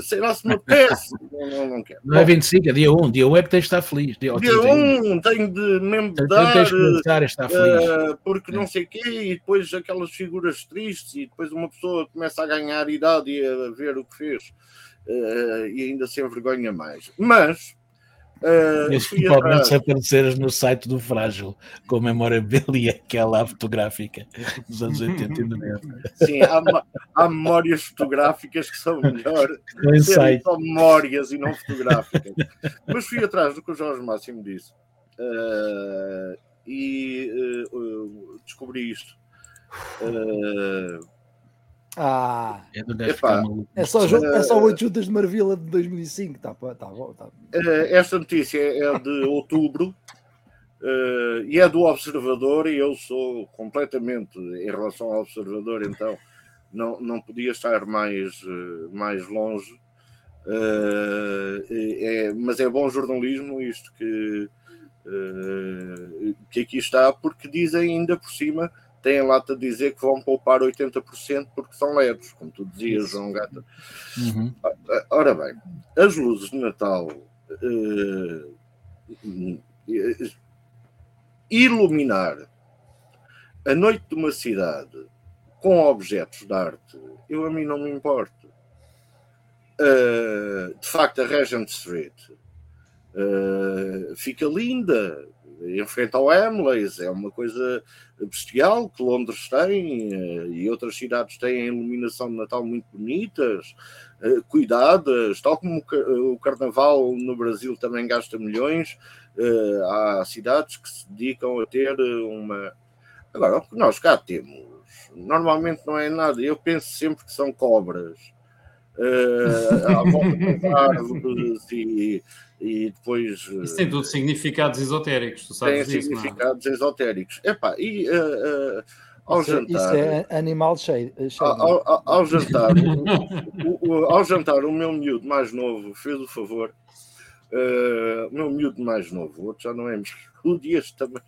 sei lá se me apetece. não, não, não quero. Não é 25, é dia 1. Dia 1 é que tens de estar feliz. Dia, dia 1 tenho de mesmo dar. Tens de começar a estar feliz. Uh, porque é. não sei o quê, e depois aquelas figuras tristes, e depois uma pessoa começa a ganhar idade e a ver o que fez. Uh, e ainda se envergonha mais. Mas Uh, Principalmente se apareceres no site do Frágil com a memorabilia, aquela fotográfica dos anos 80 e 90. Sim, há, há, memórias fotográficas que são melhor são memórias e não fotográficas. Mas fui atrás do que o Jorge Máximo disse uh, e uh, descobri isto. Ah, é, Epá, é, só, é só oito juntas de Marvila de 2005. Tá, tá, tá. Esta notícia é de outubro uh, e é do Observador. E eu sou completamente em relação ao Observador, então não, não podia estar mais, mais longe. Uh, é, mas é bom jornalismo isto que uh, que aqui está, porque dizem ainda por cima, têm lá a dizer que vão poupar 80% porque são leves, como tu dizias, João Gata. Uhum. Ora bem, as luzes de Natal uh, iluminar a noite de uma cidade com objetos de arte, eu a mim não me importo. Uh, de facto, a Regent Street uh, fica linda em frente ao Hamleys, é uma coisa bestial que Londres tem uh, e outras cidades têm iluminação de Natal muito bonitas, cuidadas, tal como o Carnaval no Brasil também gasta milhões. há cidades que se dedicam a ter uma. Agora, o que nós cá temos normalmente não é nada. Eu penso sempre que são cobras. Uh, à volta das árvores e, e depois. Isso tem tudo significados esotéricos, tu sabes Tem disso, é? significados não? esotéricos. Epá, e uh, uh, ao isso, jantar. Isso é animal cheio. Ao, ao, ao, jantar, o, o, ao jantar, o meu miúdo mais novo fez o favor. o meu miúdo mais novo, o outro já não é miúdo, e este também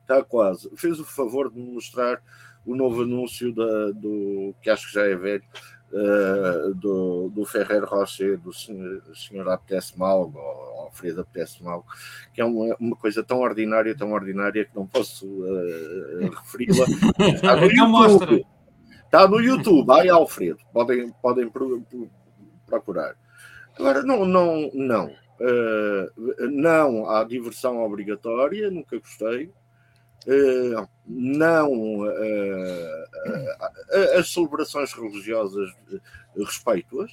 está quase. Fez o favor de me mostrar o novo anúncio da, do que acho que já é velho, uh, do, do Ferrer Rocher, do senhor, senhor Apetece Mal, ou Alfredo Apetece Mal, que é uma, uma coisa tão ordinária, tão ordinária que não posso uh, referi-la. Está no YouTube. Está no YouTube, ai Alfredo, podem, podem procurar. Agora, não, não, não. Uh, não há diversão obrigatória, nunca gostei. Uh, não uh, uh, as celebrações religiosas respeito-as,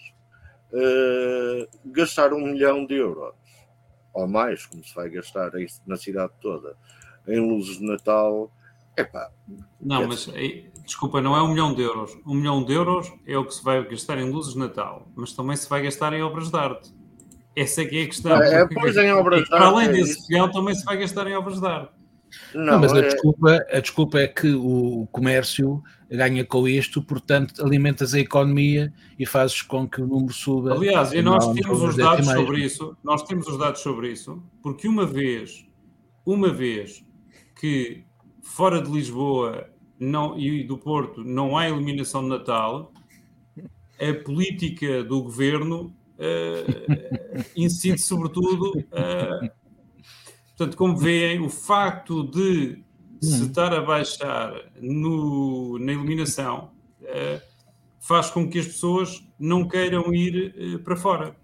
gastar um milhão de euros ou mais, como se vai gastar na cidade toda, em luzes de Natal, epá. Não, é mas desculpa, não é um milhão de euros. Um milhão de euros é o que se vai gastar em luzes de Natal, mas também se vai gastar em obras de arte. Essa é que é a questão. É, pois em obras de arte. Para além é desse milhão, também se vai gastar em obras de arte. Não, não mas a, é... desculpa, a desculpa é que o comércio ganha com isto, portanto, alimentas a economia e fazes com que o número suba. Aliás, e nós temos os dados sobre isso, nós temos os dados sobre isso, porque uma vez, uma vez que fora de Lisboa não, e do Porto não há iluminação de Natal, a política do governo uh, incide sobretudo uh, Portanto, como veem, o facto de se uhum. estar a baixar no, na iluminação uh, faz com que as pessoas não queiram ir uh, para fora.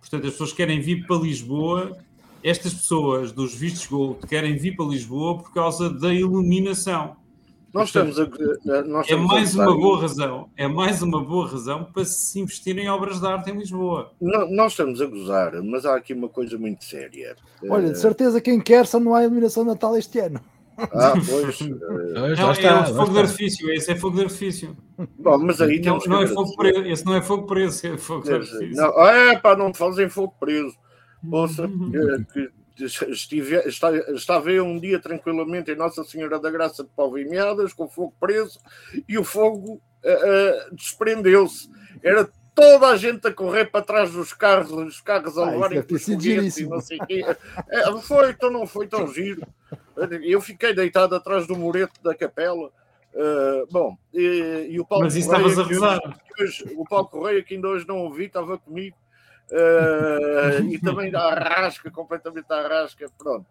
Portanto, as pessoas querem vir para Lisboa. Estas pessoas dos vistos gold querem vir para Lisboa por causa da iluminação. Nós estamos a, nós é mais uma boa razão, é mais uma boa razão para se investir em obras de arte em Lisboa. Não, nós estamos a gozar, mas há aqui uma coisa muito séria. Olha, de certeza quem quer só não há iluminação de Natal este ano. Ah, pois. não, está, é o fogo de artifício, esse é fogo de artifício. Bom, mas aí não, não é fogo preso, esse não é fogo preso, é fogo de artifício. Não, é pá, não fazem fogo preso. Ouça, que, estive, está, estava eu um dia tranquilamente em Nossa Senhora da Graça de Palvimiadas, com o fogo preso, e o fogo uh, uh, desprendeu-se. Era toda a gente a correr para trás dos carros, os carros a levarem com os foguetes e não sei o quê. É, foi, então não foi tão giro. Eu fiquei deitado atrás do mureto da capela. Uh, bom, e, e, o Paulo Mas isso estavas a rezar. Hoje, o Paulo Correia, que ainda hoje não ouvi, estava comigo. Uh, e também a rasca, completamente a rasca, pronto.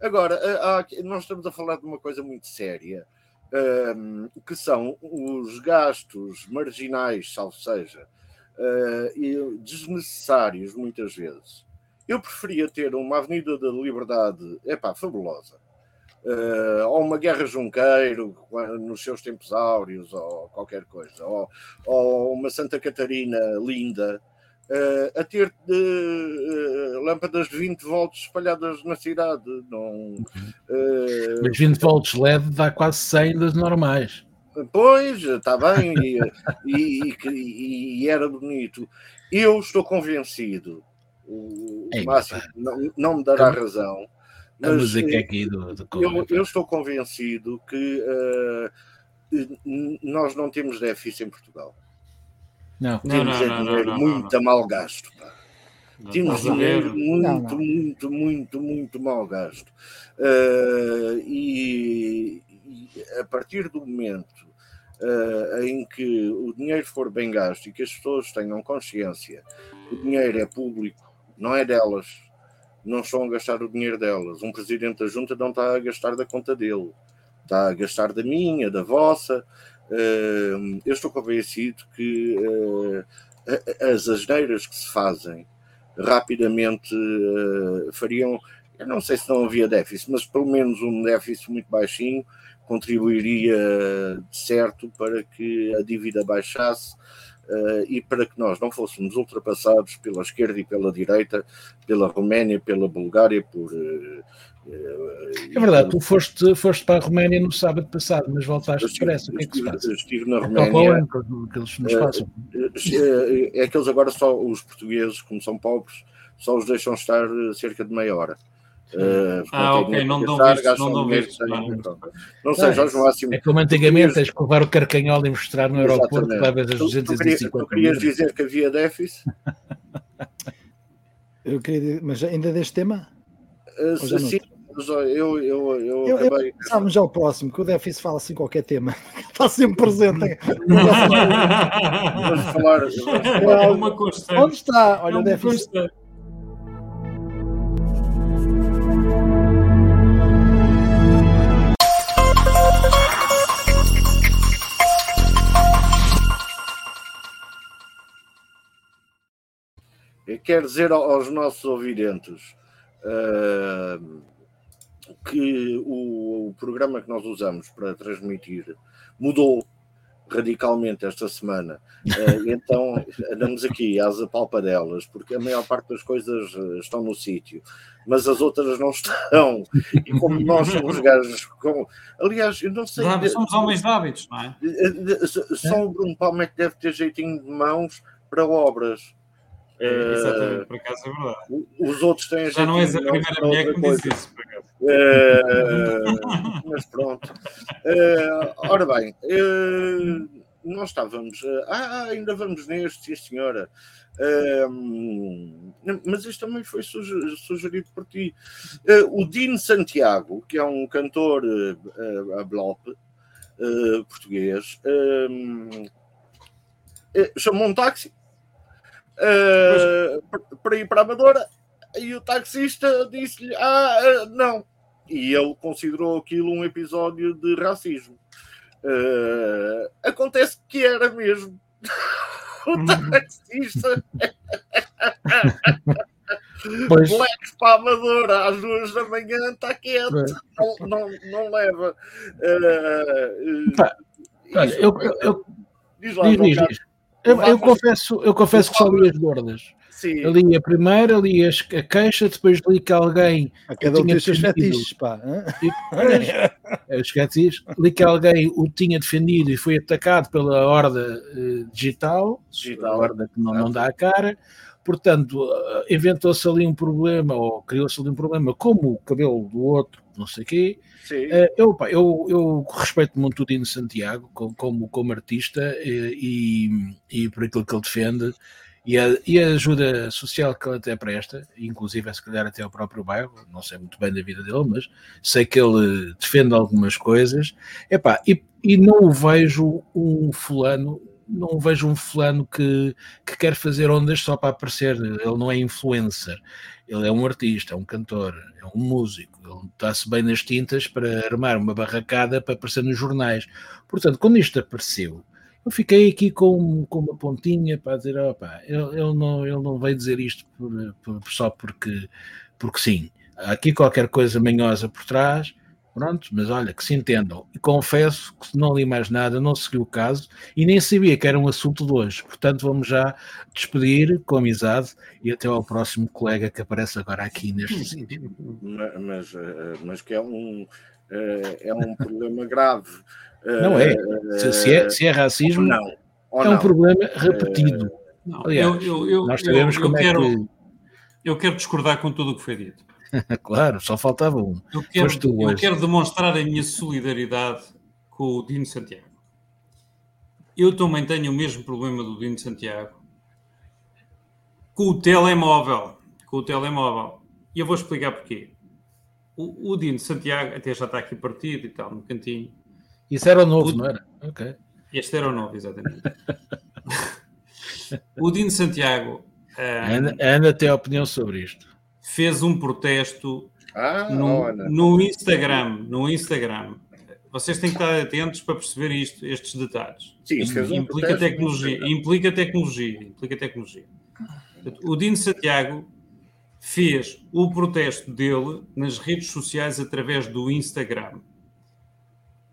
Agora, uh, nós estamos a falar de uma coisa muito séria, uh, que são os gastos marginais, salvo seja, e desnecessários muitas vezes. Eu preferia ter uma Avenida da Liberdade, epá, fabulosa, Uh, ou uma guerra junqueiro nos seus tempos áureos, ou qualquer coisa, ou, ou uma Santa Catarina linda, uh, a ter uh, lâmpadas de 20 volts espalhadas na cidade. Não, uh, Mas 20 volts LED dá quase 100 das normais. Pois, está bem, e, e, e, e, era bonito. Eu estou convencido, o Ei, Márcio não, não, me dará que, razão, mas, a música aqui do, do eu, eu, estou convencido que uh, nós não temos déficit em Portugal. Não, não, não, não, não, muito mal gasto. Pá. Temos dinheiro muito, muito, muito, muito mal gasto. Uh, e, e, a partir do momento uh, em que o dinheiro for bem gasto e que as pessoas tenham consciência, o dinheiro é público, não é delas, não estão a gastar o dinheiro delas. Um presidente da junta não está a gastar da conta dele, está a gastar da minha, da vossa. Eu estou convencido que uh, as asneiras que se fazem rapidamente uh, fariam, eu não sei se não havia déficit, mas pelo menos um déficit muito baixinho contribuiria de certo para que a dívida baixasse uh, e para que nós não fôssemos ultrapassados pela esquerda e pela direita, pela Roménia, pela Bulgária, por. Uh, é verdade, tu foste, foste para a Roménia no sábado passado, mas voltaste depressa. O que é que se faz? Estive na Roménia. que eles nos passam. É que eles agora só, os portugueses, como são pobres, só os deixam estar cerca de meia hora. Uh, ah, ok, não dão visto, não dão visto. Não, não sei, Jorge Máximo. É como antigamente tens que levar o carcanhol e mostrar no aeroporto vezes as 250 Tu querias dizer que havia déficit? Eu queria, mas ainda deste tema? Uh, sim, mas eu, eu, eu, eu, acabei... Vamos ao próximo, que o déficit fala assim qualquer tema. Está sempre presente. vamos falar. Falar. É uma constante. Onde está? Olha, é o déficit. Constante. Quero dizer aos nossos ouvidentes uh, que o, o, programa que nós usamos para transmitir mudou radicalmente esta semana. Uh, então andamos aqui às apalpadelas, porque a maior parte das coisas estão no sítio, mas as outras não estão. E como nós somos gajos com. Aliás, eu não sei. somos homens de hábitos, não é? Só o Bruno Palma é que deve ter jeitinho de mãos para obras. É, exatamente, por acaso é verdade. Os outros têm Já não és a primeira mulher que me disse isso. Uh, mas pronto. Uh, ora bem, uh, nós estávamos. ah, ainda vamos neste, sim, senhora. mas isto também foi sugerido por ti. o Dino Santiago, que é um cantor a blop português, chamou um táxi para ir para a Amadora e o taxista disse-lhe: Ah, uh, não. E ele considerou aquilo um episódio de racismo. Uh, acontece que era mesmo. o uhum. taxista. Pois. Black para a Amadora às duas da manhã está quieto, não, não, não leva. Uh, Olha, eu, eu, eu, diz lá, diz, diz, diz. Eu, eu, confesso, eu confesso que só li as gordas. Sim. Ali a primeira, ali a, a queixa, depois li que alguém. A cada um os seus fetiches, pá. Os fetiches. Li que alguém o tinha defendido e foi atacado pela horda uh, digital, digital, a horda que não, não dá a cara. Portanto, uh, inventou-se ali um problema, ou criou-se ali um problema, como o cabelo do outro, não sei o quê. Uh, eu, pá, eu, eu, respeito muito o Dino Santiago como, como, como artista e, e, por aquilo que ele defende e a, e a, ajuda social que ele até presta, inclusive se calhar até ao próprio bairro, não sei muito bem da vida dele, mas sei que ele defende algumas coisas. Epá, e, e não o vejo um fulano não vejo um fulano que, que quer fazer ondas só para aparecer. Ele não é influencer, ele é um artista, é um cantor, é um músico. Ele está-se bem nas tintas para armar uma barracada para aparecer nos jornais. Portanto, quando isto apareceu, eu fiquei aqui com, com uma pontinha para dizer: opa, ele, ele, não, ele não veio dizer isto por, por, só porque, porque sim. Há aqui qualquer coisa manhosa por trás Pronto, mas olha, que se entendam. E confesso que não li mais nada, não segui o caso e nem sabia que era um assunto de hoje. Portanto, vamos já despedir com amizade e até ao próximo colega que aparece agora aqui neste sítio. Mas, eh, mas que é um, é um problema grave. Não é. Se, se é, se é racismo, não, é um problema repetido. Não, Aliás, eu, eu, nós sabemos eu, como quero, é que. Eu quero discordar com tudo o que foi dito. claro, só faltava um. Eu quero, eu quero demonstrar a minha solidariedade com o Dino Santiago. Eu também tenho o mesmo problema do Dino Santiago Com o telemóvel. Com o telemóvel. E eu vou explicar porquê. O, o Dino Santiago, até já está aqui partido e tal, no cantinho. Isso era o novo, o, não era? Ok. Este era o novo, exatamente. o Dino Santiago. Um, Ana, Ana tem opinião sobre isto. Fez um protesto ah, no, no Instagram. No Instagram vocês têm que estar atentos para perceber isto, estes detalhes. Sim, isto um implica tecnologia, implica tecnologia, implica tecnologia. O Dino Santiago fez o protesto dele nas redes sociais através do Instagram.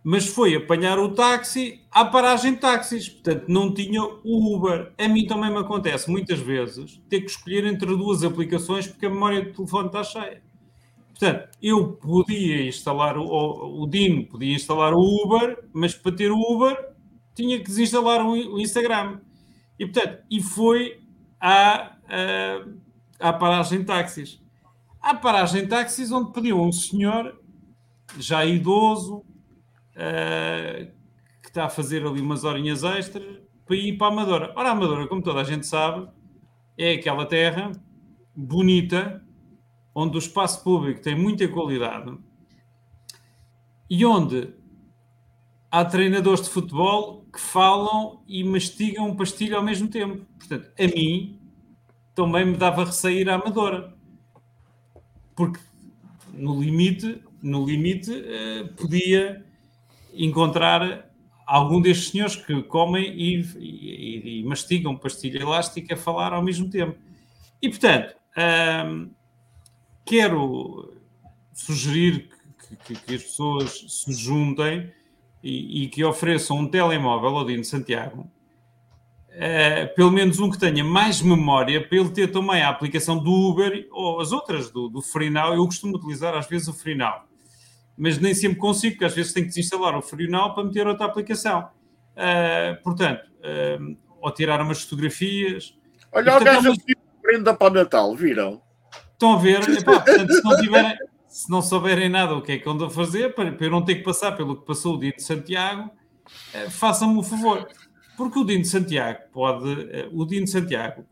Mas foi apanhar o táxi à paragem de táxis. Portanto, não tinha o Uber. A mim também me acontece muitas vezes ter que escolher entre duas aplicações porque a memória do telefone está cheia. Portanto, eu podia instalar, o, o Dino podia instalar o Uber, mas para ter o Uber tinha que desinstalar o, Instagram. E, portanto, e foi à, à, à paragem de táxis. À paragem de táxis, onde pediu um senhor já idoso, uh, que está a fazer ali umas horinhas extras, para ir para a Amadora. Ora, a Amadora, como toda a gente sabe, é aquela terra bonita, onde o espaço público tem muita qualidade e onde há treinadores de futebol que falam e mastigam um pastilho ao mesmo tempo. Portanto, a mim também me dava receio à amadora. Porque no limite, no limite uh, podia encontrar algum destes senhores que comem e, e, e mastigam pastilha elástica a falar ao mesmo tempo. E, portanto, uh, quero sugerir que, que, que, as pessoas se juntem e, e que ofereçam um telemóvel ao Dino Santiago, uh, pelo menos um que tenha mais memória, para ele ter também a aplicação do Uber ou as outras do, do Freenow. Eu costumo utilizar às vezes o Freenow, mas nem sempre consigo, porque às vezes tenho que desinstalar o Freenow para meter outra aplicação. Uh, portanto, uh, ou tirar umas fotografias. Olha, o gajo assim, prenda para o Natal, viram? Estão a ver? Epá, portanto, se, não tiverem, se não souberem nada o que é que andam a fazer, para, eu não ter que passar pelo que passou o Dino de Santiago, eh, façam-me o favor. Porque o Dino de Santiago pode. Eh, o Dino de Santiago,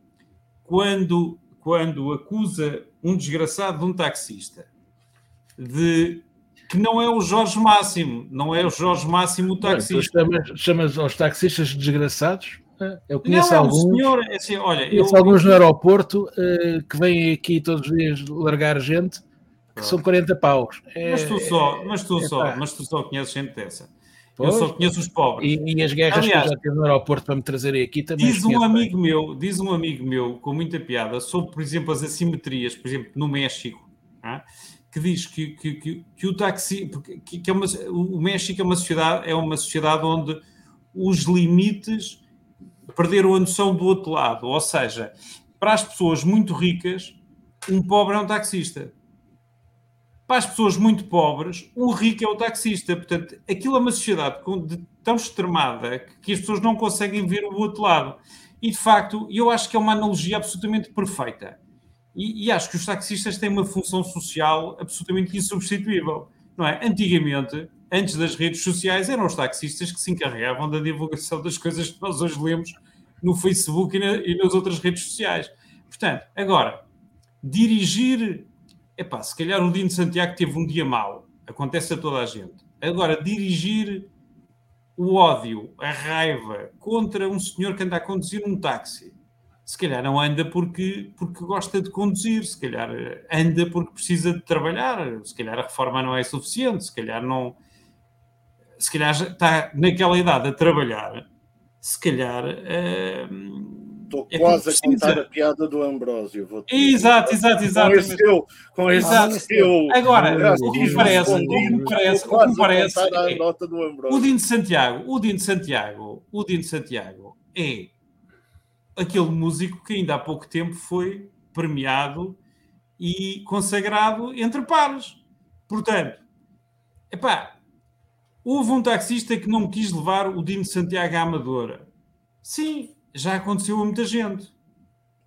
quando, quando acusa um desgraçado de um taxista de que não é o Jorge Máximo, não é o Jorge Máximo o taxista. Bem, chamas, chamas aos taxistas desgraçados? É, eu conheço não, é alguns, senhor, é assim, olha, conheço eu, alguns no aeroporto uh, que vêm aqui todos os dias largar gente que são 40 paus. É, mas tu só, mas tu é, só, mas tu só conheces gente dessa. Pois, eu só conheço os pobres. E, e as guerras Aliás, que eu já tive no aeroporto para me trazerem aqui também. Diz um amigo bem. meu, diz um amigo meu com muita piada sobre, por exemplo, as assimetrias, por exemplo, no México, ah, que diz que, que, que, que o que, que é uma, o México é uma sociedade, é uma sociedade onde os limites perderam a noção do outro lado. Ou seja, para as pessoas muito ricas, um pobre é um taxista. Para as pessoas muito pobres, um rico é o taxista. Portanto, aquilo é uma sociedade tão extremada que as pessoas não conseguem ver o outro lado. E, de facto, eu acho que é uma analogia absolutamente perfeita. E, e acho que os taxistas têm uma função social absolutamente insubstituível. Não é? Antigamente, antes das redes sociais, eram os taxistas que se encarregavam da divulgação das coisas que nós hoje lemos no Facebook e, na, e nas outras redes sociais. Portanto, agora, dirigir. Epá, se calhar o Dino Santiago teve um dia mau, acontece a toda a gente. Agora, dirigir o ódio, a raiva contra um senhor que anda a conduzir um táxi, se calhar não anda porque, porque gosta de conduzir, se calhar anda porque precisa de trabalhar, se calhar a reforma não é suficiente, se calhar não, se calhar está naquela idade a trabalhar, se calhar. Estou é quase a contar a piada do Ambrósio. Vou exato, exato, exato. Com esse teu. Com esse exato. teu Agora, o que me parece, o que me parece, o que me parece é, o Dino de Santiago, o Dino de Santiago, o Dino de Santiago é aquele músico que ainda há pouco tempo foi premiado e consagrado entre pares. Portanto, epá, Houve um taxista que não quis levar o Dino Santiago à Amadora. Sim, já aconteceu a muita gente.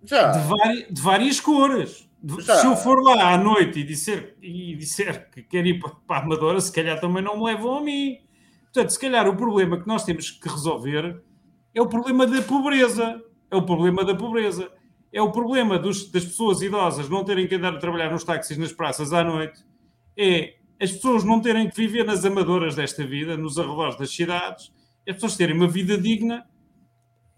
Já. De, vari, de várias cores. Se eu for lá à noite e disser, e disser que quer ir para a Amadora, se calhar também não me levam a mim. Portanto, se calhar o problema que nós temos que resolver é o problema da pobreza. É o problema da pobreza. é o problema dos, das pessoas idosas não terem que andar a trabalhar nos táxis nas praças à noite, é as pessoas não terem que viver nas amadoras desta vida, nos arredores das cidades, as pessoas terem uma vida digna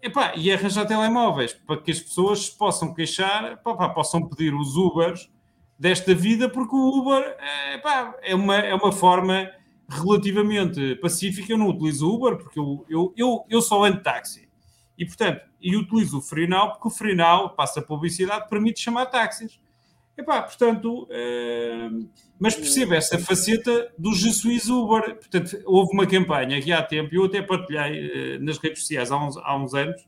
epá, e arranjar telemóveis para que as pessoas possam queixar, epá, possam pedir os Ubers desta vida, porque o Uber epá, é, uma, é uma forma relativamente pacífica. Eu não utilizo o Uber porque eu, eu, eu, eu só ando táxi. E, portanto, e utilizo o Freenow porque o Freenow passa publicidade, permite chamar táxis. Epá, portanto, eh, mas perceba essa faceta do Jesus Uber. Portanto, houve uma campanha que há tempo, eu até partilhei eh, nas redes sociais há uns, há uns anos,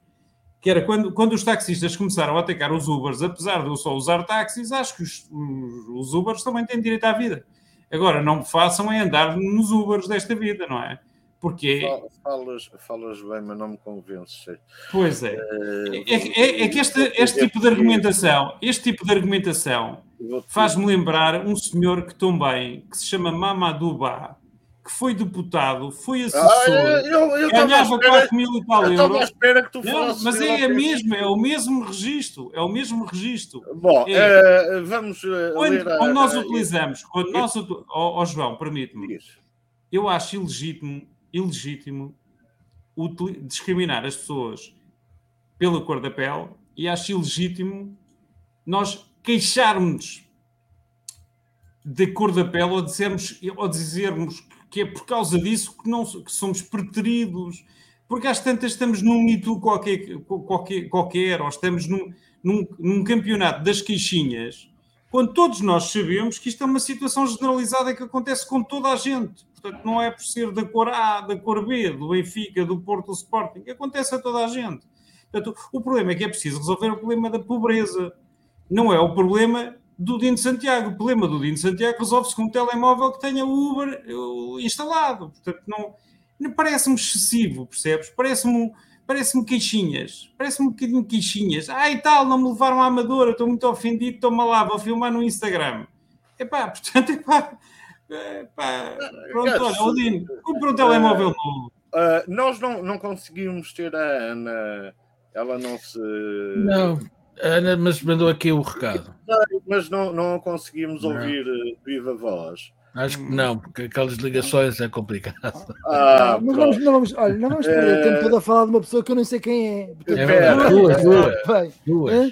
que era quando, quando os taxistas começaram a atacar os Ubers, apesar de eu só usar táxis, acho que os, os, os Ubers também têm direito à vida. Agora, não me façam é andar nos Ubers desta vida, não é? Porque. Falas, falas bem, mas não me convences. Pois é. É, é, é que este, este tipo de argumentação, este tipo de argumentação faz-me lembrar um senhor que também, que se chama Mamadou Ba, que foi deputado, foi assessor, ah, eu, eu ganhava 4 mil e tal euros. espera que tu não, mas é, a mesma, é o mesmo registro, é o mesmo registro. Bom, é, uh, vamos quando, quando a, nós utilizamos, quando nós, oh, oh, João, permite-me, eu acho ilegítimo ilegítimo discriminar as pessoas pela cor da pele e acho ilegítimo nós queixarmos da cor da pele ou dizermos, ou dizermos que é por causa disso que, não, que somos preteridos, porque às tantas estamos num mito qualquer, qualquer, qualquer ou estamos num, num, num campeonato das queixinhas, quando todos nós sabemos que isto é uma situação generalizada que acontece com toda a gente. Portanto, não é por ser da cor A, da cor B, do Benfica, do Porto, do Sporting. Acontece a toda a gente. Portanto, o problema é que é preciso resolver o problema da pobreza. Não é o problema do Dino Santiago. O problema do Dino Santiago resolve-se com um telemóvel que tenha o Uber instalado. Portanto, não, parece-me excessivo, percebes? Parece-me parece-me queixinhas. Parece-me um bocadinho queixinhas. Ah, e tal, não me levaram à amadora, estou muito ofendido, estou-me lá, vou filmar no Instagram. Epá, portanto, epá, Pá, pronto, olha, Odino, compra um telemóvel novo. Uh, nós não, não conseguimos ter a Ana, ela não se. Não, a Ana, mas mandou aqui o recado. Mas não, não conseguimos não. ouvir uh, viva voz. Acho que não, porque aquelas ligações é complicado. Ah, não, vamos, não, vamos, olha, não vamos perder é... tempo todo a falar de uma pessoa que eu não sei quem é. Portanto, é duas, duas. duas.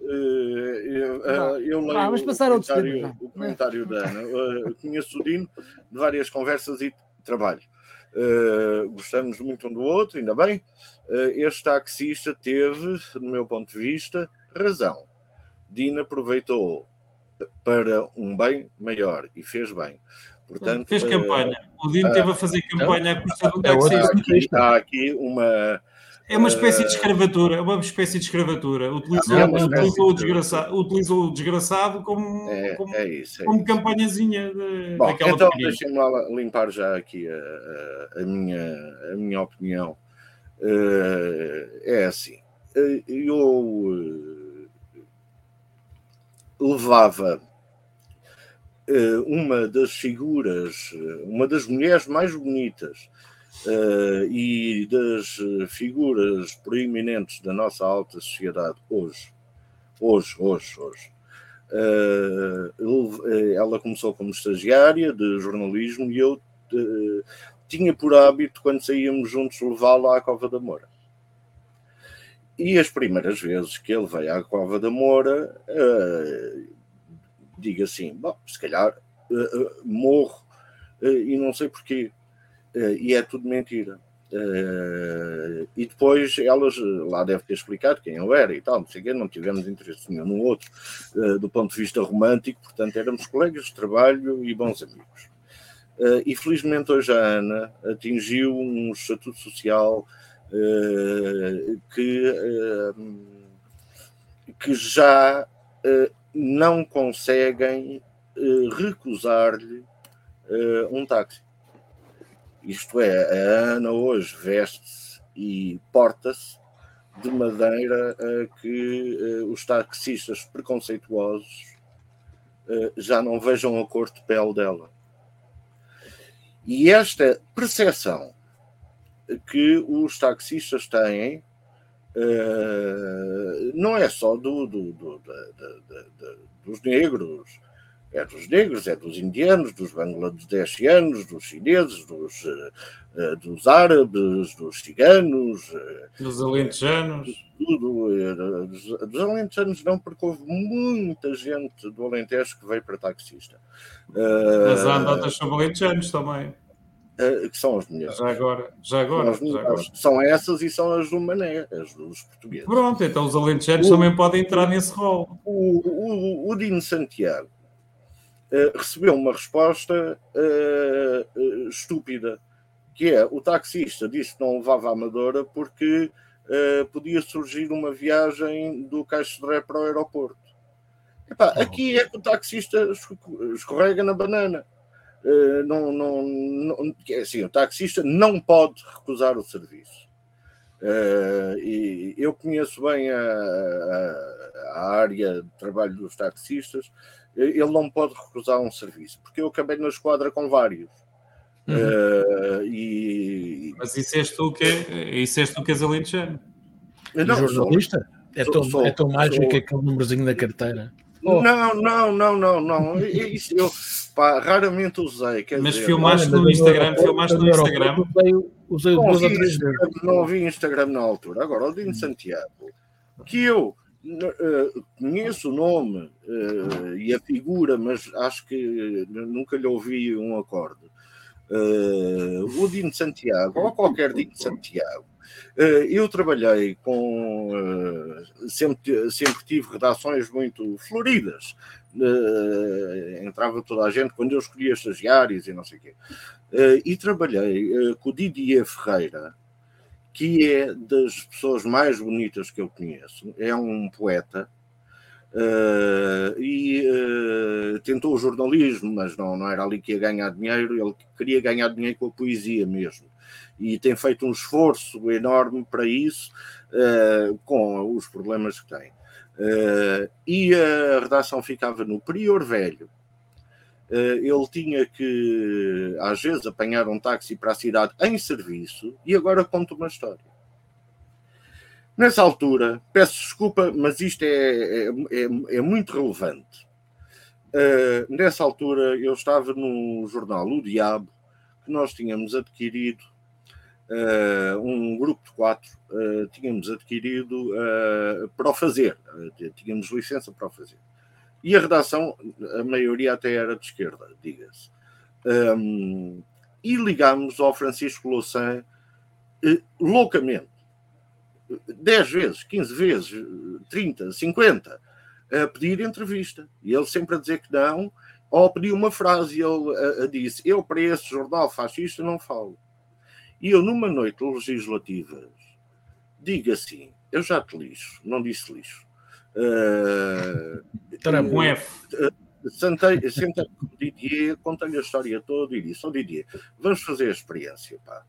Uh, eu, uh, eu leio ah, vamos passar o, comentário, o comentário da Ana. Uh, conheço o Dino de várias conversas e trabalho. gostamos muito um do outro, ainda bem. este taxista teve, do meu ponto de vista, razão. Dino aproveitou para um bem maior e fez bem. Portanto, fez campanha. O Dino teve a fazer campanha a custa do taxista. Há aqui uma é uma espécie de escravatura, é uma espécie de escravatura. Utilizou, é utilizou, o, desgraçado, utilizou o desgraçado como, é, como, é isso, é como campanhazinha de, Bom, daquela Então deixem-me lá limpar já aqui a, a, a, minha, a minha opinião. Uh, é assim, eh, eu uh, levava uh, uma das figuras, uma das mulheres mais bonitas uh, e das eh, figuras proeminentes da nossa alta sociedade hoje, hoje, hoje, hoje. Uh, ela começou como estagiária de jornalismo e eu tinha por hábito, quando saíamos juntos, levá-la à Cova da Moura. E as primeiras vezes que ele veio à Cova da Moura, uh, digo assim: bom, se calhar morro e não sei porquê. Uh, e é tudo mentira. Uh, e depois elas lá deve ter explicado quem eu era e tal, não sei quê, não tivemos interesse nenhum no outro uh, do ponto de vista romântico, portanto éramos colegas de trabalho e bons amigos. Uh, e felizmente hoje a Ana atingiu um estatuto social que, que já não conseguem recusar-lhe um táxi. Isto é, a Ana hoje veste-se e porta-se de maneira a que os taxistas preconceituosos já não vejam a cor de pele dela. E esta percepção que os taxistas têm uh, não é só do, do, do dos negros, é dos negros, é dos indianos, dos bangladeshianos, dos chineses, dos, uh, dos árabes, dos ciganos, dos alentejanos. Tudo, dos, dos alentejanos não, porque houve muita gente do Alentejo que veio para taxista. Mas há notas sobre alentejanos também. Uh, que são as mulheres. Já agora, já agora, são, já agora. são essas e são as do Mané, as dos portugueses. Pronto, então os alentejanos também podem entrar nesse rol. O, o, o Dino Santiago uh, recebeu uma resposta uh, estúpida, que é o taxista disse que não levava a Amadora porque podia surgir uma viagem do Caixo de Ré para o aeroporto. Epá, aqui é que o taxista escorrega na banana eh, não, não, não, é assim, o taxista não pode recusar o serviço. Uh, e eu conheço bem a, a, a, área de trabalho dos taxistas, ele não pode recusar um serviço, porque eu acabei na esquadra com vários. Uhum. Uh, e... Mas isso és tu que, é, isso és tu que és alentejano? Não, jornalista? Sou, é, tão, sou, é tão mágico sou... aquele númerozinho da carteira. Oh. Não, não, não, não, não. Isso eu pá, raramente usei. Mas dizer, filmaste no Instagram, eu, filmaste no Instagram. Usei, usei não, duas ou três vezes. Não havia Instagram na altura. Agora, o Dino Santiago, que eu uh, conheço o nome uh, e a figura, mas acho que nunca lhe ouvi um acorde. Uh, o Dino Santiago, ou qualquer Dino Santiago, eh, eu trabalhei com. Eh, sempre, sempre tive redações muito floridas. Eh, entrava toda a gente quando eu escolhia estagiários e não sei o quê. E trabalhei com o Didier Ferreira, que é das pessoas mais bonitas que eu conheço. É um poeta. Uh, e uh, tentou o jornalismo, mas não, não era ali que ia ganhar dinheiro, ele queria ganhar dinheiro com a poesia mesmo e tem feito um esforço enorme para isso, uh, com os problemas que tem. Uh, e a redação ficava no Prior Velho. Uh, ele tinha que, às vezes, apanhar um táxi para a cidade em serviço e agora conta uma história. Nessa altura, peço desculpa, mas isto é, é, é, é muito relevante. Uh, nessa altura, eu estava no jornal O Diabo, que nós tínhamos adquirido uh, um grupo de quatro uh, tínhamos adquirido uh, para o fazer, tínhamos licença para o fazer. E a redação, a maioria até era de esquerda, diga-se. Um, e ligámos ao Francisco Louçã loucamente. 10 vezes, 15 vezes, 30, 50, a pedir entrevista. E ele sempre a dizer que não, ou a pedir uma frase. E ele a, disse: Eu, para esse jornal fascista, não falo. E eu, numa noite legislativa, digo assim: eu já te lixo, não disse lixo. Uh. Uh, sentei, sentei com o Didier, contei-lhe a história toda e disse: Ó oh, Didier, vamos fazer a experiência, pá.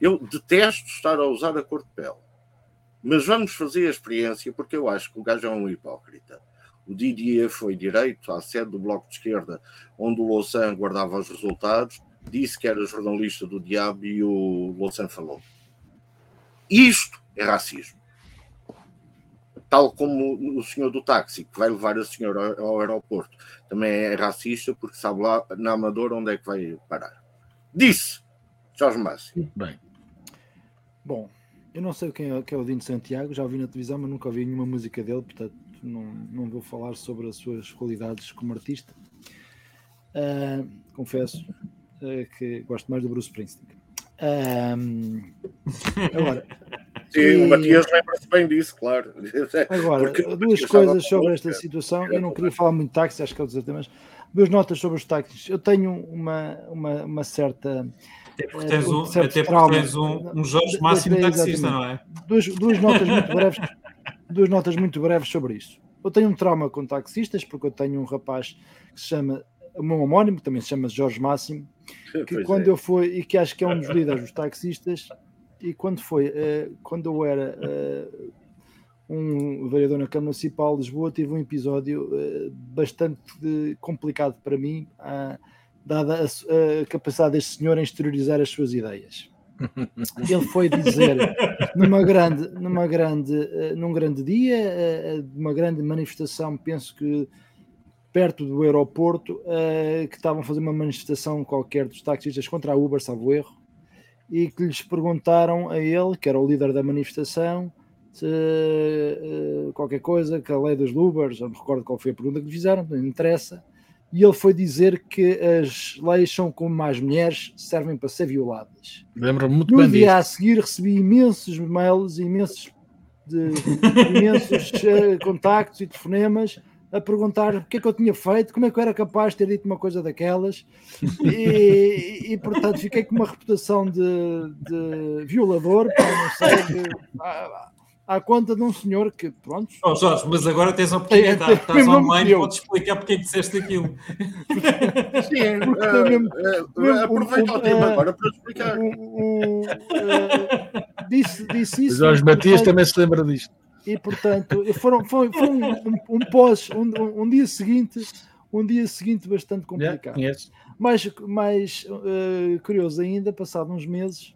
Eu detesto estar a usar a cor de pele, mas vamos fazer a experiência porque eu acho que o gajo é um hipócrita. O Didier foi direito à sede do Bloco de Esquerda, onde o Louçã guardava os resultados, disse que era jornalista do diabo e o Louçã falou. Isto é racismo. Tal como o senhor do táxi, que vai levar a senhora ao aeroporto, também é racista porque sabe lá na Amadora onde é que vai parar. Disse Jorge Márcio. Bem. Bom, eu não sei quem é, quem é o Dino Santiago, já ouvi na televisão, mas nunca ouvi nenhuma música dele, portanto não, não vou falar sobre as suas qualidades como artista. Uh, confesso, que gosto mais do Bruce Springsteen. Um, agora, Sim, e... o Matias lembra-se bem disso, claro. Agora, Porque duas coisas sobre esta situação. Eu não queria falar muito de táxi, acho que é outros temas. Duas notas sobre os táxis. Eu tenho uma, uma, uma certa. Até porque tens um, um até porque tens um, um Jorge Máximo de, taxista, não é? Duas, duas notas muito breves. duas notas muito breves sobre isso. Eu tenho um trauma com taxistas, porque eu tenho um rapaz que se chama, o meu homónimo, que também se chama Jorge Máximo, que pois quando é. eu fui, e que acho que é um dos líderes dos taxistas, e quando foi, uh, quando eu era uh, um vereador na Câmara Municipal de Lisboa, tive um episódio uh, bastante complicado para mim, dada a, a, capacidade deste senhor em exteriorizar as suas ideias. ele foi dizer numa grande, numa grande, num grande dia, uh, uma grande manifestação, penso que perto do aeroporto, uh, que estavam a fazer uma manifestação qualquer dos taxistas contra a Uber, salvo erro, e que lhes perguntaram a ele, que era o líder da manifestação, se, qualquer coisa, que a lei dos Ubers, não me recordo qual foi a pergunta que lhe fizeram, não interessa, e ele foi dizer que as leis são como as mulheres, servem para ser violadas. Lembro-me muito no bem dia a seguir recebi imensos mails, imensos, de, imensos uh, contactos e telefonemas a perguntar o que é que eu tinha feito, como é que eu era capaz de ter dito uma coisa daquelas, e, e, portanto fiquei com uma reputação de, de violador, não sei, de, à conta de um senhor que, pronto. Oh, Jorge, mas agora tens a oportunidade, é, estás online, podes explicar porque é que disseste aquilo. Sim, uh, mesmo, uh, mesmo, aproveita o tema uh, agora para explicar. disse, disse isso. Jorge Matias também se lembra disto. E portanto, foram, foi, foi um, um, um pós, um, um, dia seguinte, um dia seguinte bastante complicado. Yeah, mais mais curioso ainda, passado uns meses,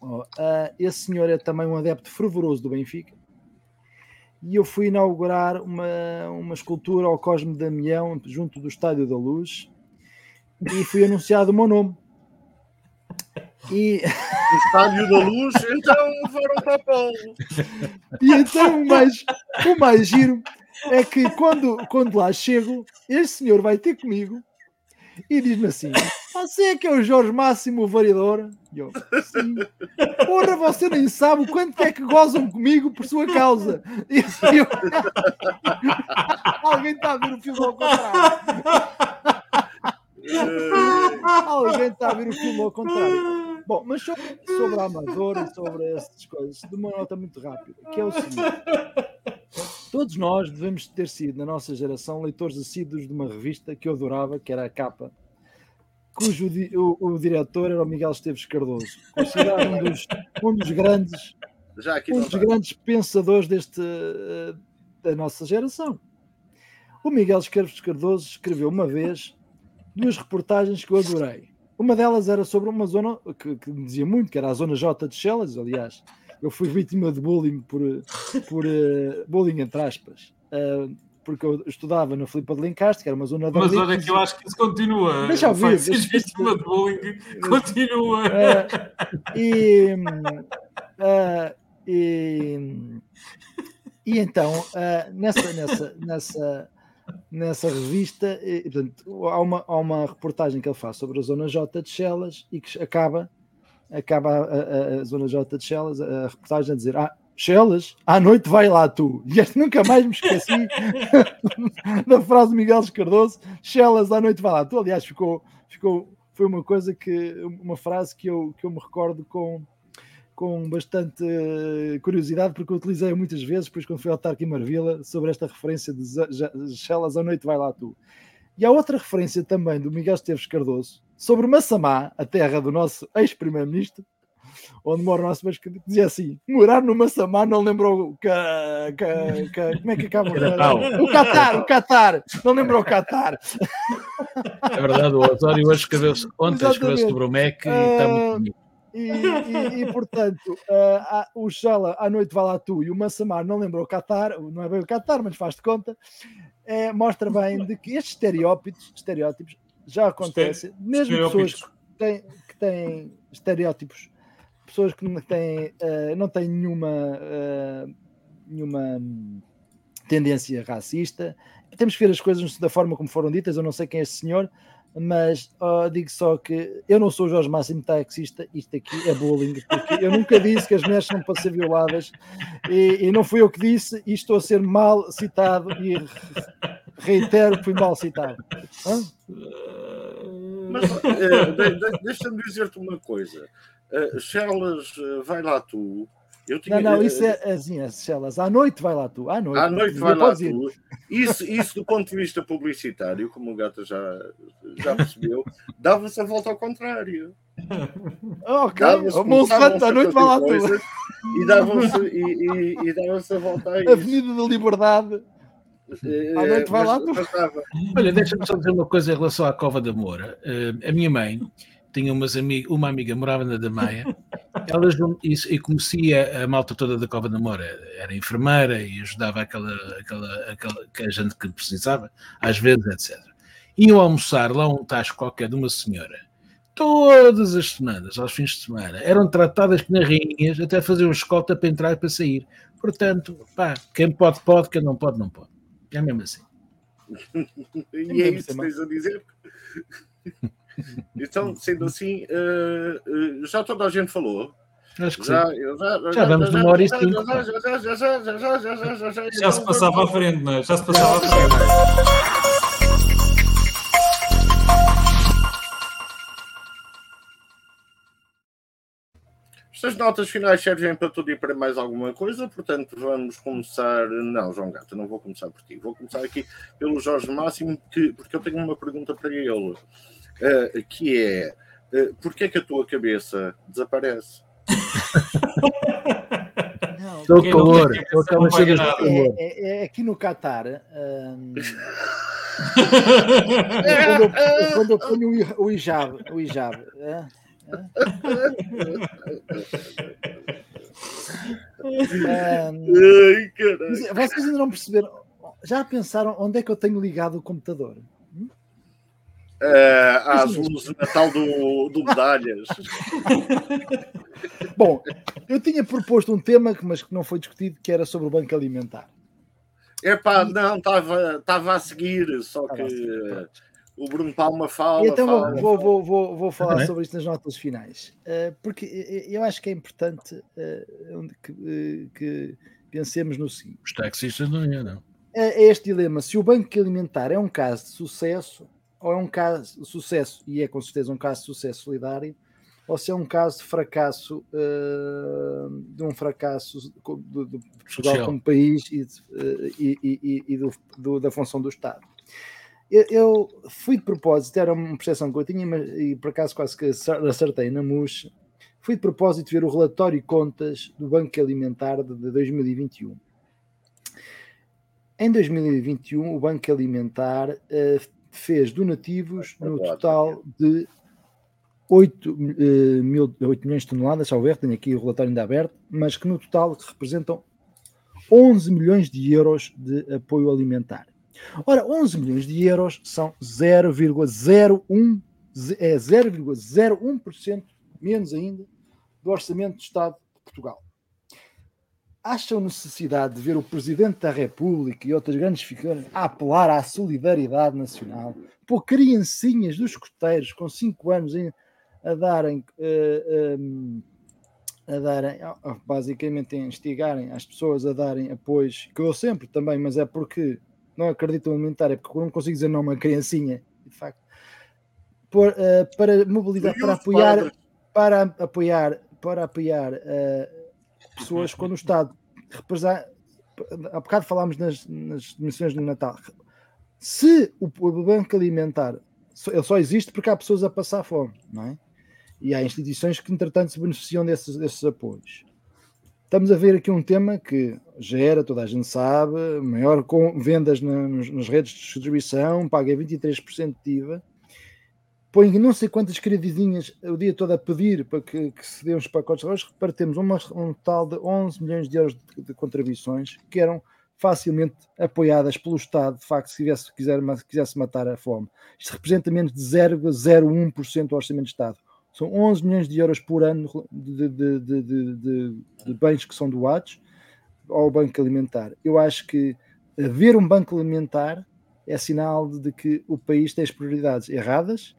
Oh, uh, esse senhor é também um adepto fervoroso do Benfica. E eu fui inaugurar uma, uma escultura ao Cosme Damião junto do Estádio da Luz e fui anunciado o meu nome. E... Estádio da Luz, então foram para Paulo. E então o mais, o mais giro é que quando, quando lá chego, este senhor vai ter comigo e diz-me assim: Você é que é o Jorge Máximo, o variador? E eu, sim. Porra, você nem sabe o quanto é que gozam comigo por sua causa. E eu... Alguém está a ver o filme ao contrário. Alguém está a ver o filme ao contrário. Bom, mas sobre, sobre a Amadora e sobre essas coisas, de uma nota muito rápida, que é o seguinte. Todos nós devemos ter sido, na nossa geração, leitores assíduos de uma revista que eu adorava, que era a capa, cujo o, o diretor era o Miguel Esteves Cardoso, considerado um dos, um dos grandes, um dos grandes pensadores deste, eh, da nossa geração. O Miguel Esteves Cardoso escreveu uma vez duas reportagens que eu adorei. Uma delas era sobre uma zona que, que me dizia muito, que era a zona J de Chelas, aliás, eu fui vítima de bullying por, por uh, bullying entre aspas. Uh, porque eu estudava na Filipa de Lencastre, que era uma zona de Mas olha que eu acho que isso continua. Deixa eu ver. Se vítima de bullying, continua. Uh, e, e, e, então, nessa, nessa, nessa, nessa revista, e, portanto, há, uma, há uma reportagem que ele faz sobre a zona J de Chelas e que acaba acaba a, a, a, Zona J de Chelas, a reportagem a dizer: Ah, Chelas, à noite vai lá tu. E nunca mais me esqueci da frase de Miguel Cardoso: Chelas, à noite vai lá tu. Aliás, ficou, ficou, foi uma coisa que, uma frase que eu, que eu me recordo com, com bastante curiosidade, porque eu utilizei muitas vezes, depois quando fui ao Tarque Marvila, sobre esta referência de Chelas, à noite vai lá tu. E há outra referência também do Miguel Esteves Cardoso sobre Massamá, a terra do nosso ex-primeiro-ministro, onde mora o nosso mas que dizia assim: morar no Massamá não lembrou que, que, que, como é que acaba o Qatar, o Qatar, não lembrou o Qatar. É verdade, o Osório hoje escreveu ontem escreveu sobre o MEC e está muito bonito. E, e, e, portanto, uh, o Xala à noite vai lá tu e o Massamá não lembrou o Qatar, não é bem o Qatar, mas faz de conta, é, mostra bem de que estes estereótipos, estereótipos já acontecem, mesmo pessoas que têm, que têm estereótipos, pessoas que não têm, uh, não têm nenhuma, uh, nenhuma tendência racista. Temos que ver as coisas da forma como foram ditas. Eu não sei quem é este senhor, mas oh, digo só que eu não sou o Jorge Máximo taxista, isto aqui é bullying, porque eu nunca disse que as mulheres são para ser violadas e, e, não fui eu que disse, e estou a ser mal citado e reitero que fui mal citado. Hã? Mas de, deixa-me dizer-te uma coisa. Uh, Charles, uh, vai lá tu tinha... Não, não, isso é assim, as celas. À noite vai lá tu. À noite, à noite vai lá tu. Isso, isso do ponto de vista publicitário, como o Gata já, já percebeu, dava-se a volta ao contrário. Ok, Monsanto à noite vai lá tu. E davam-se e, e, e dava a volta a isso. Avenida da Liberdade. É, à noite vai lá tu. Olha, deixa-me só dizer uma coisa em relação à Cova da Moura. Uh, a minha mãe tinha umas amig uma amiga morava na Damaia Ela, e, e conhecia a malta toda da Cova da Moura, era enfermeira e ajudava aquela, aquela, aquela que a gente que precisava, às vezes, etc. Iam almoçar lá um tacho qualquer de uma senhora, todas as semanas, aos fins de semana, eram tratadas como rainhas, até fazer um escolta para entrar e para sair. Portanto, pá, quem pode, pode, quem não pode, não pode. É mesmo assim. e é isso que tens a dizer. Então, sendo assim, uh, uh, já toda a gente falou. Acho que já, sim. Já, já, já numa hora e cinco. Já se passava à frente, não é? Já se passava à frente. Estas notas finais servem para tudo e para mais alguma coisa, portanto vamos começar. Não, João Gato, não vou começar por ti. Vou começar aqui pelo Jorge Máximo, que, porque eu tenho uma pergunta para ele, uh, que é uh, porquê é que a tua cabeça desaparece? Estou calor, estou calor, é, é, é, aqui no Qatar. Hum, quando, eu, quando eu ponho o hijab, o hijab é? um, vocês ainda não perceberam? Já pensaram onde é que eu tenho ligado o computador? Uh, às luzes de Natal do, do Medalhas. Bom, eu tinha proposto um tema, mas que não foi discutido, que era sobre o banco alimentar. Epá, não, estava a seguir, só que o Bruno Palma fala. Então fala, vou, fala. Vou, vou, vou, falar sobre isto nas notas finais, uh, porque eu acho que é importante uh, que, uh, que, pensemos no seguinte: os taxistas não iam, não. É, é este dilema: se o Banco Alimentar é um caso de sucesso, ou é um caso de sucesso, e é com certeza um caso de sucesso solidário, ou se é um caso de fracasso, de um fracasso do, do Portugal como país e, e, e, e do, do, da função do Estado. Eu, eu, fui de propósito, era uma percepção que eu tinha, mas, e por acaso quase que acertei na MUS. Fui de propósito ver o relatório e contas do Banco Alimentar de, de 2021. Em 2021, o Banco Alimentar uh, fez donativos no total de 8, uh, mil, 8 milhões de toneladas, ao ver, tenho aqui o relatório ainda aberto, mas que no total representam 11 milhões de euros de apoio alimentar. Ora, 11 milhões de euros são 0,01 é 0,01% menos ainda do orçamento do Estado de Portugal. Acham necessidade de ver o Presidente da República e outras grandes figuras a apelar à solidariedade nacional, por criancinhas dos coteiros com 5 anos a darem, uh, a darem, basicamente a instigarem as pessoas a darem apoios, que eu sempre também, mas é porque não acreditam em militar, é porque eu não consigo dizer não a uma criancinha, de facto, por, uh, para mobilizar, para apoiar, para apoiar, para apoiar uh, pessoas quando o Estado representa. Há bocado falámos nas, nas dimensões do Natal. Se o, o Banco Alimentar ele só existe porque há pessoas a passar fome, não é? E há instituições que, entretanto, se beneficiam desses, desses apoios. Estamos a ver aqui um tema que gera, toda a gente sabe, maior com vendas na, nas redes de distribuição, paga 23% de IVA, põe não sei quantas queridinhas o dia todo a pedir para que, que se dê uns pacotes de arroz, para termos uma, um total de 11 milhões de euros de, de, contribuições que eram facilmente apoiadas pelo Estado, de facto, se tivesse, quiser, quisesse matar a fome. Isto representa menos de 0,01% do orçamento de Estado. São 11 milhões de euros por ano de, de, de bens que são doados ao Banco Alimentar. Eu acho que haver um Banco Alimentar é sinal de que o país tem as prioridades erradas,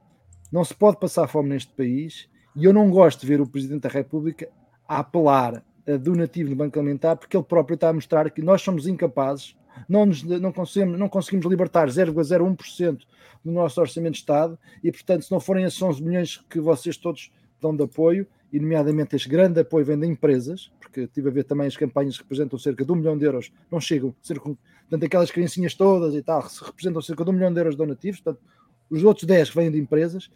não se pode passar fome neste país, e eu não gosto de ver o Presidente da República a apelar a donativo do Banco Alimentar, porque ele próprio está a mostrar que nós somos incapazes, não, nos, não, conseguimos, não conseguimos libertar 0,01% no nosso orçamento de Estado e, portanto, se não forem esses 11 milhões que vocês todos dão de apoio, e nomeadamente este grande apoio vem de empresas, porque estive a ver também as campanhas que representam cerca de um milhão de euros, não chegam, cerca, portanto, aquelas criancinhas todas e tal, representam cerca de um milhão de euros donativos, portanto, os outros 10 que vêm de empresas,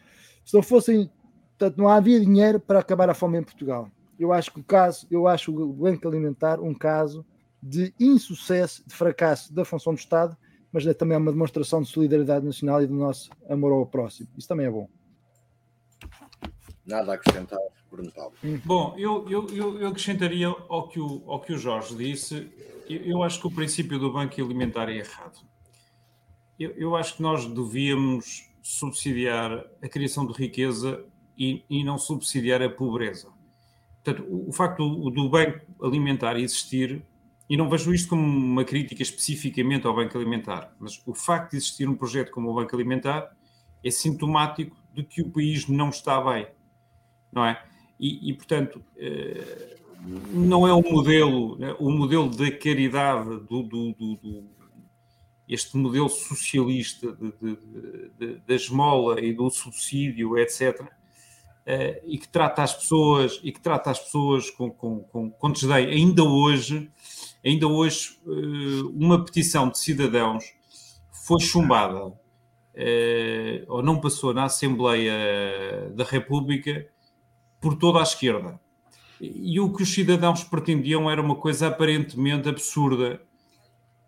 se não fossem, portanto, não havia dinheiro para acabar a fome em Portugal. Eu acho que o caso, eu acho o Banco Alimentar um caso de insucesso, de fracasso da função do Estado mas é também uma demonstração de solidariedade nacional e do nosso amor ao próximo. Isso também é bom. Nada a acrescentar, Bruno Paulo. Bom, eu, eu, eu acrescentaria ao que, o, ao que o Jorge disse, eu, eu acho que o princípio do Banco Alimentar é errado. Eu, eu acho que nós devíamos subsidiar a criação de riqueza e, e não subsidiar a pobreza. Portanto, o, o facto do, do Banco Alimentar existir, e não vejo isto como uma crítica especificamente ao Banco Alimentar, mas o facto de existir um projeto como o Banco Alimentar é sintomático de que o país não está bem não é? E, e portanto, eh, não é o modelo, né, o modelo da caridade, do, do, do este modelo socialista da esmola e do subsídio, etc., eh, e que trata as pessoas e que trata as pessoas com, com, com, com desdém. Ainda hoje, ainda hoje, eh, uma petição de cidadãos foi chumbada ou não passou na Assembleia da República por toda a esquerda. E o que os cidadãos pretendiam era uma coisa aparentemente absurda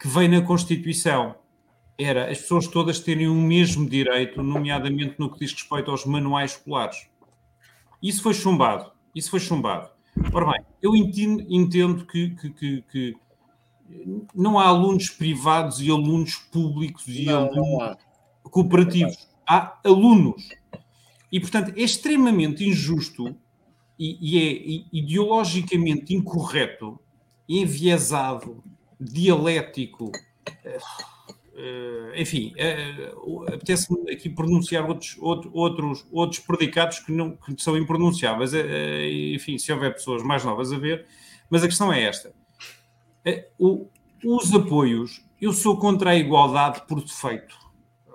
que vem na Constituição. Era as pessoas todas terem o mesmo direito, nomeadamente no que diz respeito aos manuais escolares. Isso foi chumbado. Isso foi chumbado. Ora bem, eu entendo, entendo que, que, que, que, não há alunos privados e alunos públicos e não, alunos não há. cooperativos. Há alunos. E, portanto, é extremamente injusto e, e é ideologicamente incorreto, enviesado, dialético, uh, enfim, uh, apetece-me aqui pronunciar outros, outros, outros predicados que, não, que são impronunciáveis, uh, enfim, se houver pessoas mais novas a ver, mas a questão é esta. O, os apoios, eu sou contra a igualdade por defeito.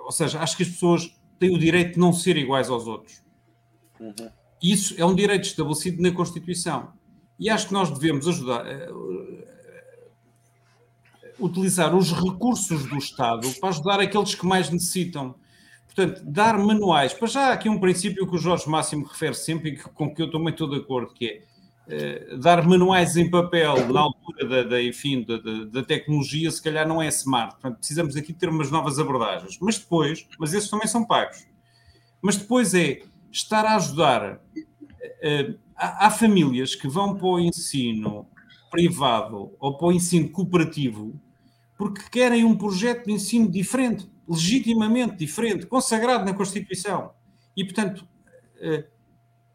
Ou seja, acho que as pessoas têm o direito de não ser iguais aos outros. Uhum. Isso é um direito estabelecido na Constituição. E acho que nós devemos ajudar, utilizar os recursos do Estado para ajudar aqueles que mais necessitam. Portanto, dar manuais. Para já, há aqui um princípio que o Jorge Máximo refere sempre e que, com que eu também estou de acordo, que é uh, dar manuais em papel na altura da, da enfim, da, da, da, tecnologia, se calhar não é smart. Portanto, precisamos aqui ter umas novas abordagens. Mas depois, mas esses também são pagos. Mas depois é estar a ajudar. Uh, há, há, famílias que vão para o ensino privado ou para o ensino cooperativo porque querem um projeto de ensino diferente, legitimamente diferente, consagrado na Constituição. E, portanto, uh,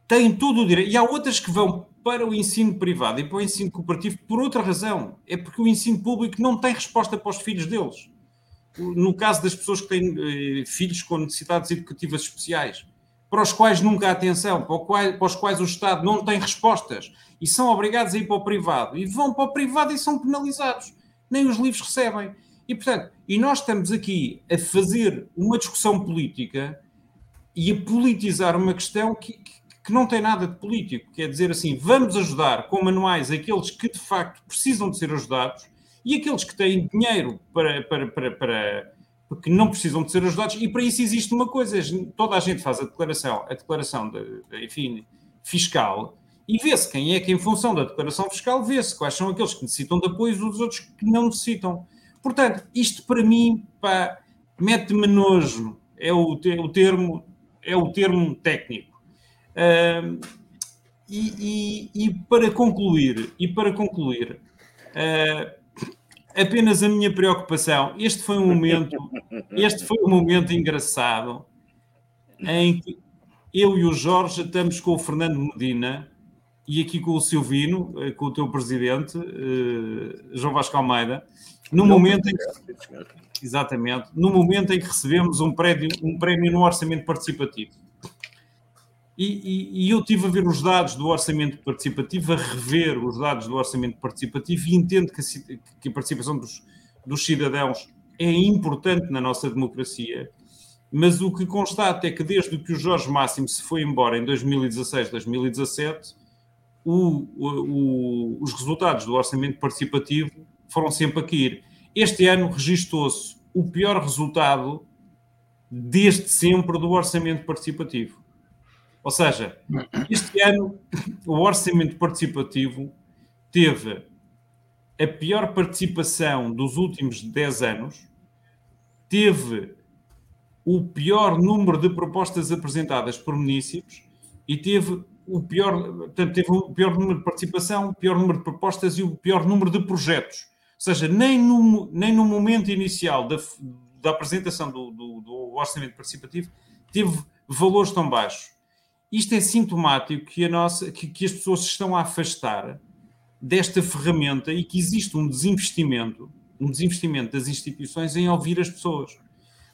têm todo o direito. E há outras que vão para o ensino privado e para o ensino cooperativo por outra razão. É porque o ensino público não tem resposta para os filhos deles. No caso das pessoas que têm uh, filhos com necessidades educativas especiais para os quais nunca há atenção, para os quais o Estado não tem respostas e são obrigados a ir para o privado e vão para o privado e são penalizados, nem os livros recebem. E portanto, e nós estamos aqui a fazer uma discussão política e a politizar uma questão que, que, que não tem nada de político, quer dizer assim, vamos ajudar com manuais aqueles que de facto precisam de ser ajudados e aqueles que têm dinheiro para, para, para, para porque não precisam de ser ajudados, e para isso existe uma coisa: toda a gente faz a declaração, a declaração de, de enfim, fiscal, e vê-se quem é que, em função da declaração fiscal, vê-se quais são aqueles que necessitam de apoio e os outros que não necessitam. Portanto, isto para mim mete-me nojo, é o, o, termo, é o termo técnico. Uh, e, e, e, para concluir, e para concluir, uh, apenas a minha preocupação. Este foi um momento, este foi um momento engraçado em que eu e o Jorge estamos com o Fernando Medina e aqui com o Silvino, eh, com o teu presidente, eh, João Vasco Almeida, no momento em que, exatamente, no momento em que recebemos um prémio, um prémio no orçamento participativo. E, e, e, eu tive a ver os dados do orçamento participativo, a rever os dados do orçamento participativo e entendo que a, que a participação dos, dos cidadãos é importante na nossa democracia, mas o que constato é que desde que o Jorge Máximo se foi embora em 2016, 2017, o, o, os resultados do orçamento participativo foram sempre a cair. Este ano registou-se o pior resultado desde sempre do orçamento participativo. Ou seja, este ano o orçamento participativo teve a pior participação dos últimos 10 anos, teve o pior número de propostas apresentadas por municípios e teve o pior, portanto, teve o pior número de participação, o pior número de propostas e o pior número de projetos. Ou seja, nem no, nem no momento inicial da, da apresentação do, do, do orçamento participativo teve valores tão baixos. Isto é sintomático que, a nossa, que, que as pessoas se estão a afastar desta ferramenta e que existe um desinvestimento, um desinvestimento das instituições em ouvir as pessoas.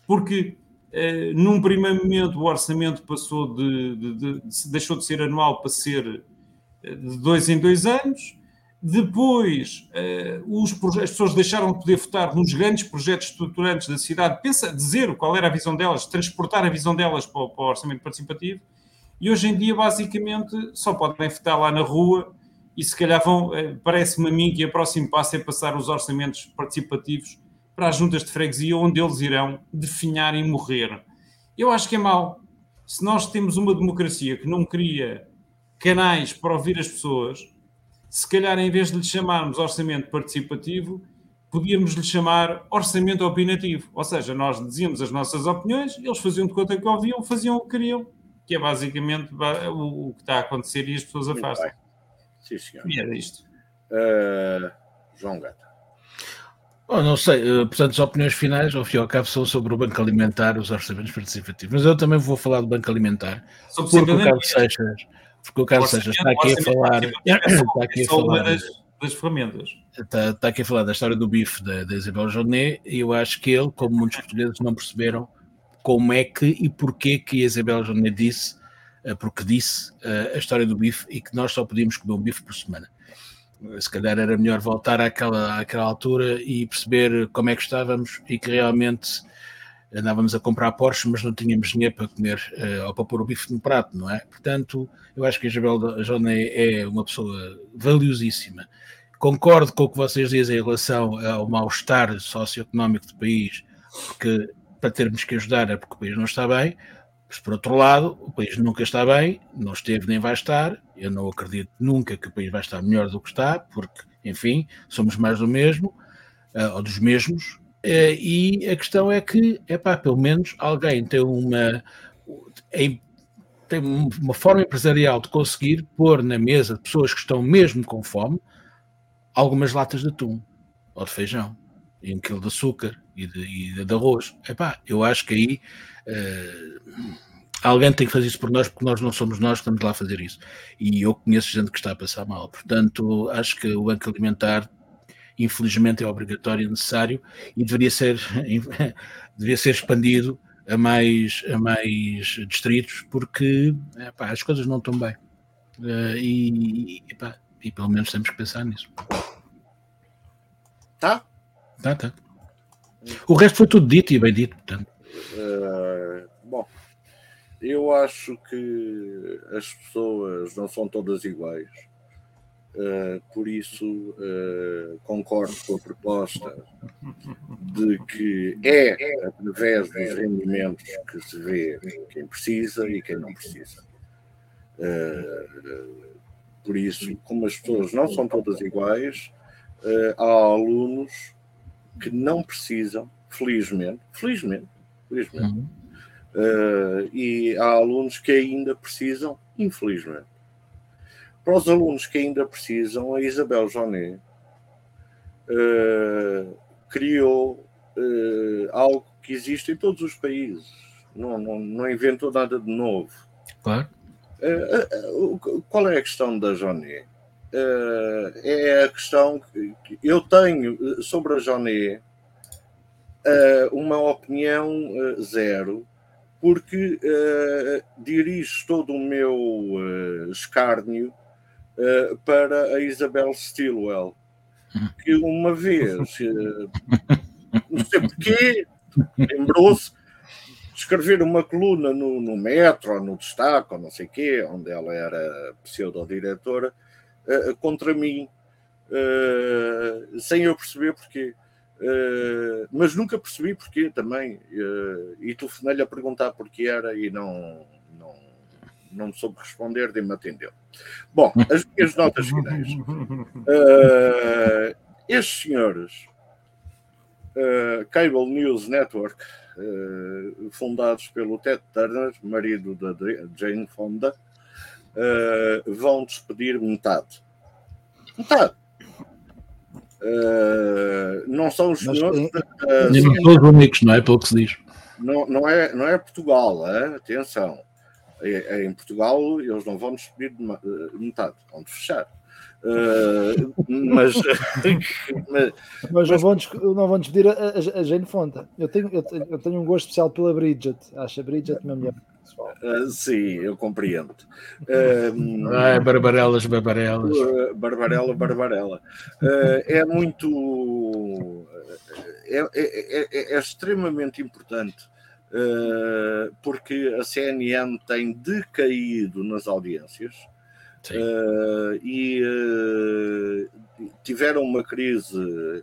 Porque eh, num primeiro momento o orçamento passou de, de, de, de, deixou de ser anual para ser eh, de dois em dois anos. Depois eh, os, as pessoas deixaram de poder votar nos grandes projetos estruturantes da cidade, pensa dizer qual era a visão delas, transportar a visão delas para para o orçamento participativo. E hoje em dia, basicamente, só podem votar lá na rua e se calhar vão, parece-me a mim que o próximo passo é passar os orçamentos participativos para as juntas de freguesia, onde eles irão definhar e morrer. Eu acho que é mau. Se nós temos uma democracia que não cria canais para ouvir as pessoas, se calhar em vez de lhe chamarmos orçamento participativo, podíamos lhe chamar orçamento opinativo. Ou seja, nós dizíamos as nossas opiniões, eles faziam de conta que ouviam, faziam o que queriam, que é basicamente o, que está a acontecer e as pessoas afastam. Sim, senhor. E era isto. Uh, João Gata. Oh, não sei, eh, portanto, as opiniões finais, ao fim e ao cabo, são sobre o Banco Alimentar, os orçamentos participativos. Mas eu também vou falar do Banco Alimentar, porque o Carlos Seixas, porque o Carlos Seixas está aqui a falar. Está aqui a falar das, das ferramentas. Está, está, aqui a falar da história do bife da, da Isabel Jonet, e eu acho que ele, como muitos portugueses, não perceberam como é que e porquê que a Isabel Jonet disse, eh, porque disse eh, a história do bife e que nós só podíamos comer um bife por semana se calhar era melhor voltar àquela, àquela altura e perceber como é que estávamos e que realmente andávamos a comprar Porsche, mas não tínhamos dinheiro para comer uh, ou para pôr o bife no prato, não é? Portanto, eu acho que a Isabel Joné é uma pessoa valiosíssima. Concordo com o que vocês dizem em relação ao mal-estar socioeconómico do país, porque para termos que ajudar é porque o país não está bem, mas, por outro lado, o país nunca está bem, não esteve nem vai estar. Eu não acredito nunca que o país vai estar melhor do que está, porque, enfim, somos mais do mesmo, uh, ou dos mesmos. Uh, e a questão é que, é pá, pelo menos alguém tem uma, tem uma forma empresarial de conseguir pôr na mesa pessoas que estão mesmo com fome algumas latas de atum ou de feijão e um quilo de açúcar e de, e de arroz. Epá, eu acho que aí uh, alguém tem que fazer isso por nós, porque nós não somos nós que estamos lá a fazer isso. E eu conheço gente que está a passar mal. Portanto, acho que o Banco Alimentar, infelizmente, é obrigatório e necessário e deveria ser, deveria ser expandido a mais, a mais distritos, porque epá, as coisas não estão bem. Uh, e, epá, e pelo menos temos que pensar nisso. Tá? Tá, tá. O resto foi tudo dito e bem dito, portanto. Uh, bom, eu acho que as pessoas não são todas iguais. Uh, por isso uh, concordo com a proposta de que é através dos rendimentos que se vê quem precisa e quem não precisa. Por isso, como as pessoas não são todas iguais, há alunos que não precisam, felizmente, felizmente, felizmente, uhum. uh, e há alunos que ainda precisam, infelizmente. Para os alunos que ainda precisam, a Isabel Jonet uh, criou uh, algo que existe em todos os países, não, não, não inventou nada de novo. Claro. qual é a questão da Jonet? é a questão que eu tenho sobre a Joné uh, uma opinião uh, zero, porque dirijo todo o meu escárnio para a Isabel Stilwell, que uma vez, não sei porquê, lembrou-se de escrever uma coluna no, no Metro, no Destaque, ou não sei quê, onde ela era pseudo-diretora, uh, contra mim, uh, sem eu perceber porquê. Uh, mas nunca percebi porquê também. Uh, e telefonei-lhe a perguntar porquê era e não, não, não soube responder, nem me atendeu. Bom, as minhas notas finais. Uh, estes senhores, Cable News Network, fundados pelo Ted Turner, marido da Jane Fonda, uh, vão despedir metade. Metade. Uh, não são os senhores. Uh, nem todos únicos, não é? Pelo que se diz. Não, não, é, não é Portugal, é? atenção. É, é, em Portugal eles não vão despedir de metade, vão fechar. Uh, mas, mas, mas, não, vão, não vão despedir a, a, a Jane Fonta. Eu tenho, eu, tenho, eu tenho um gosto especial pela Bridget. Acho a Bridget uma mulher Uh, sim, eu compreendo. Uh, ah, é barbarelas, barbarelas. Uh, barbarela, barbarela. É muito. É, é, é, é extremamente importante porque a CNN tem decaído nas audiências. Uh, e uh, tiveram uma crise.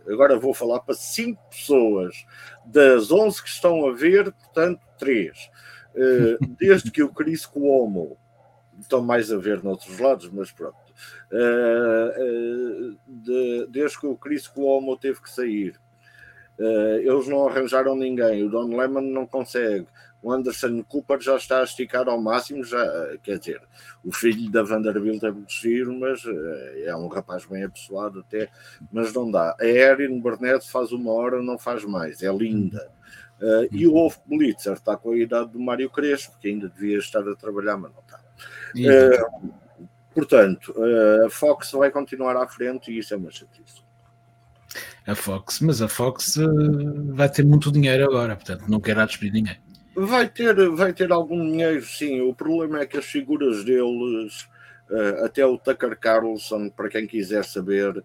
Agora vou falar para cinco pessoas das 11 que estão a ver, portanto, três. Uh, desde que o Chris Cuomo estão mais a ver noutros lados, mas pronto. De, desde que o Chris Cuomo teve que sair, eles não arranjaram ninguém. O Don Lemon não consegue o Anderson Cooper já está a esticar ao máximo, já, quer dizer, o filho da Vanderbilt é muito giro, mas eh, é um rapaz bem apessoado até, mas não dá. A Erin Burnett faz uma hora, não faz mais, é linda. Uh, e o Wolf Blitzer está com a idade do Mário Crespo, que ainda devia estar a trabalhar, mas não está. Uh, portanto, uh, a Fox vai continuar à frente e isso é uma chatice. A Fox, mas a Fox vai ter muito dinheiro agora, portanto não quer despedir ninguém. Vai ter, vai ter algum dinheiro, sim. O problema é que as figuras deles, até o Tucker Carlson, para quem quiser saber,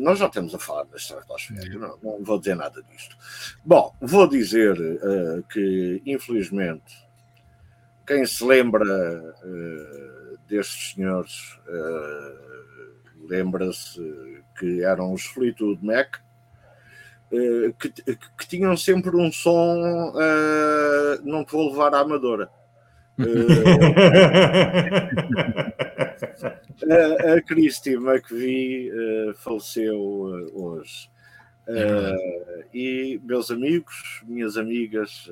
nós já temos a falar da estratosfera, não, não vou dizer nada disto. Bom, vou dizer uh, que, infelizmente, quem se lembra destes senhores lembra-se que eram os Fleetwood Mac eh, que, que, tinham sempre um som uh, não te vou levar à amadora. Uh, a, a Christy McVie uh, faleceu hoje. e meus amigos, minhas amigas,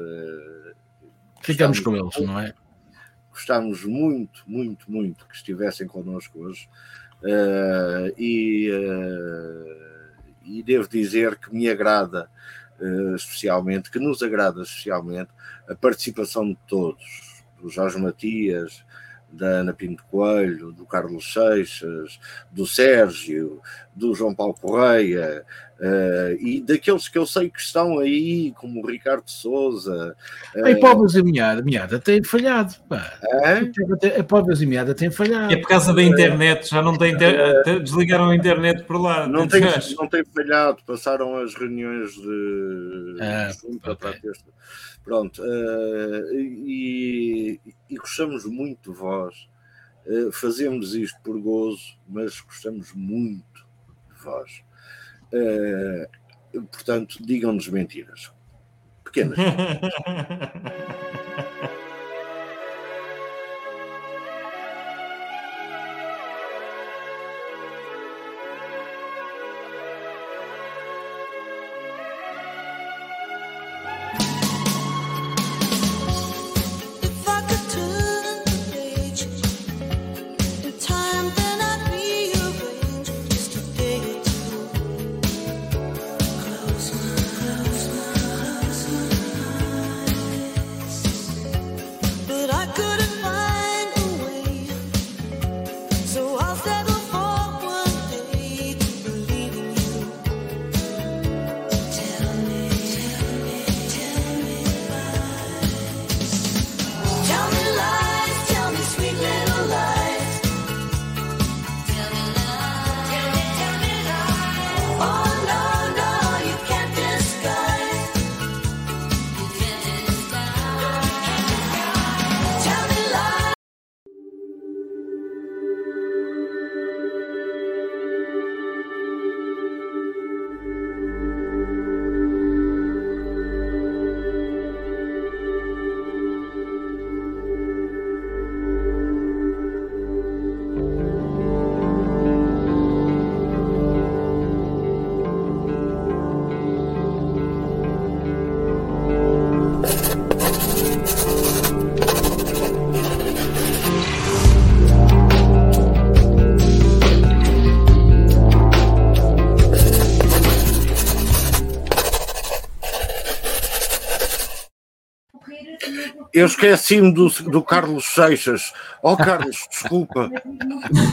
ficamos com eles, não é? Gostámos muito, muito, muito que estivessem connosco hoje. e e devo dizer que me agrada uh, especialmente, que nos agrada especialmente a participação de todos, do Jorge Matias, da Ana Pinto Coelho, do Carlos Seixas, do Sérgio, do João Paulo Correia uh, e daqueles que eu sei que estão aí, como o Ricardo Souza. Uh, a Pobres e Minhada, Minhada tem falhado. Pá. É? A Pobres e Minhada tem falhado. É por causa da internet, já não tem. Inter... Desligaram a internet por lá. Não tem, não tem falhado, passaram as reuniões de. Ah, junta okay. para Pronto, uh, e, e, gostamos muito de vós. Uh, fazemos isto por gozo, mas gostamos muito vós. Uh, portanto, digam-nos mentiras. Pequenas. eu esqueci-me do, do Carlos Seixas. Oh, Carlos, desculpa.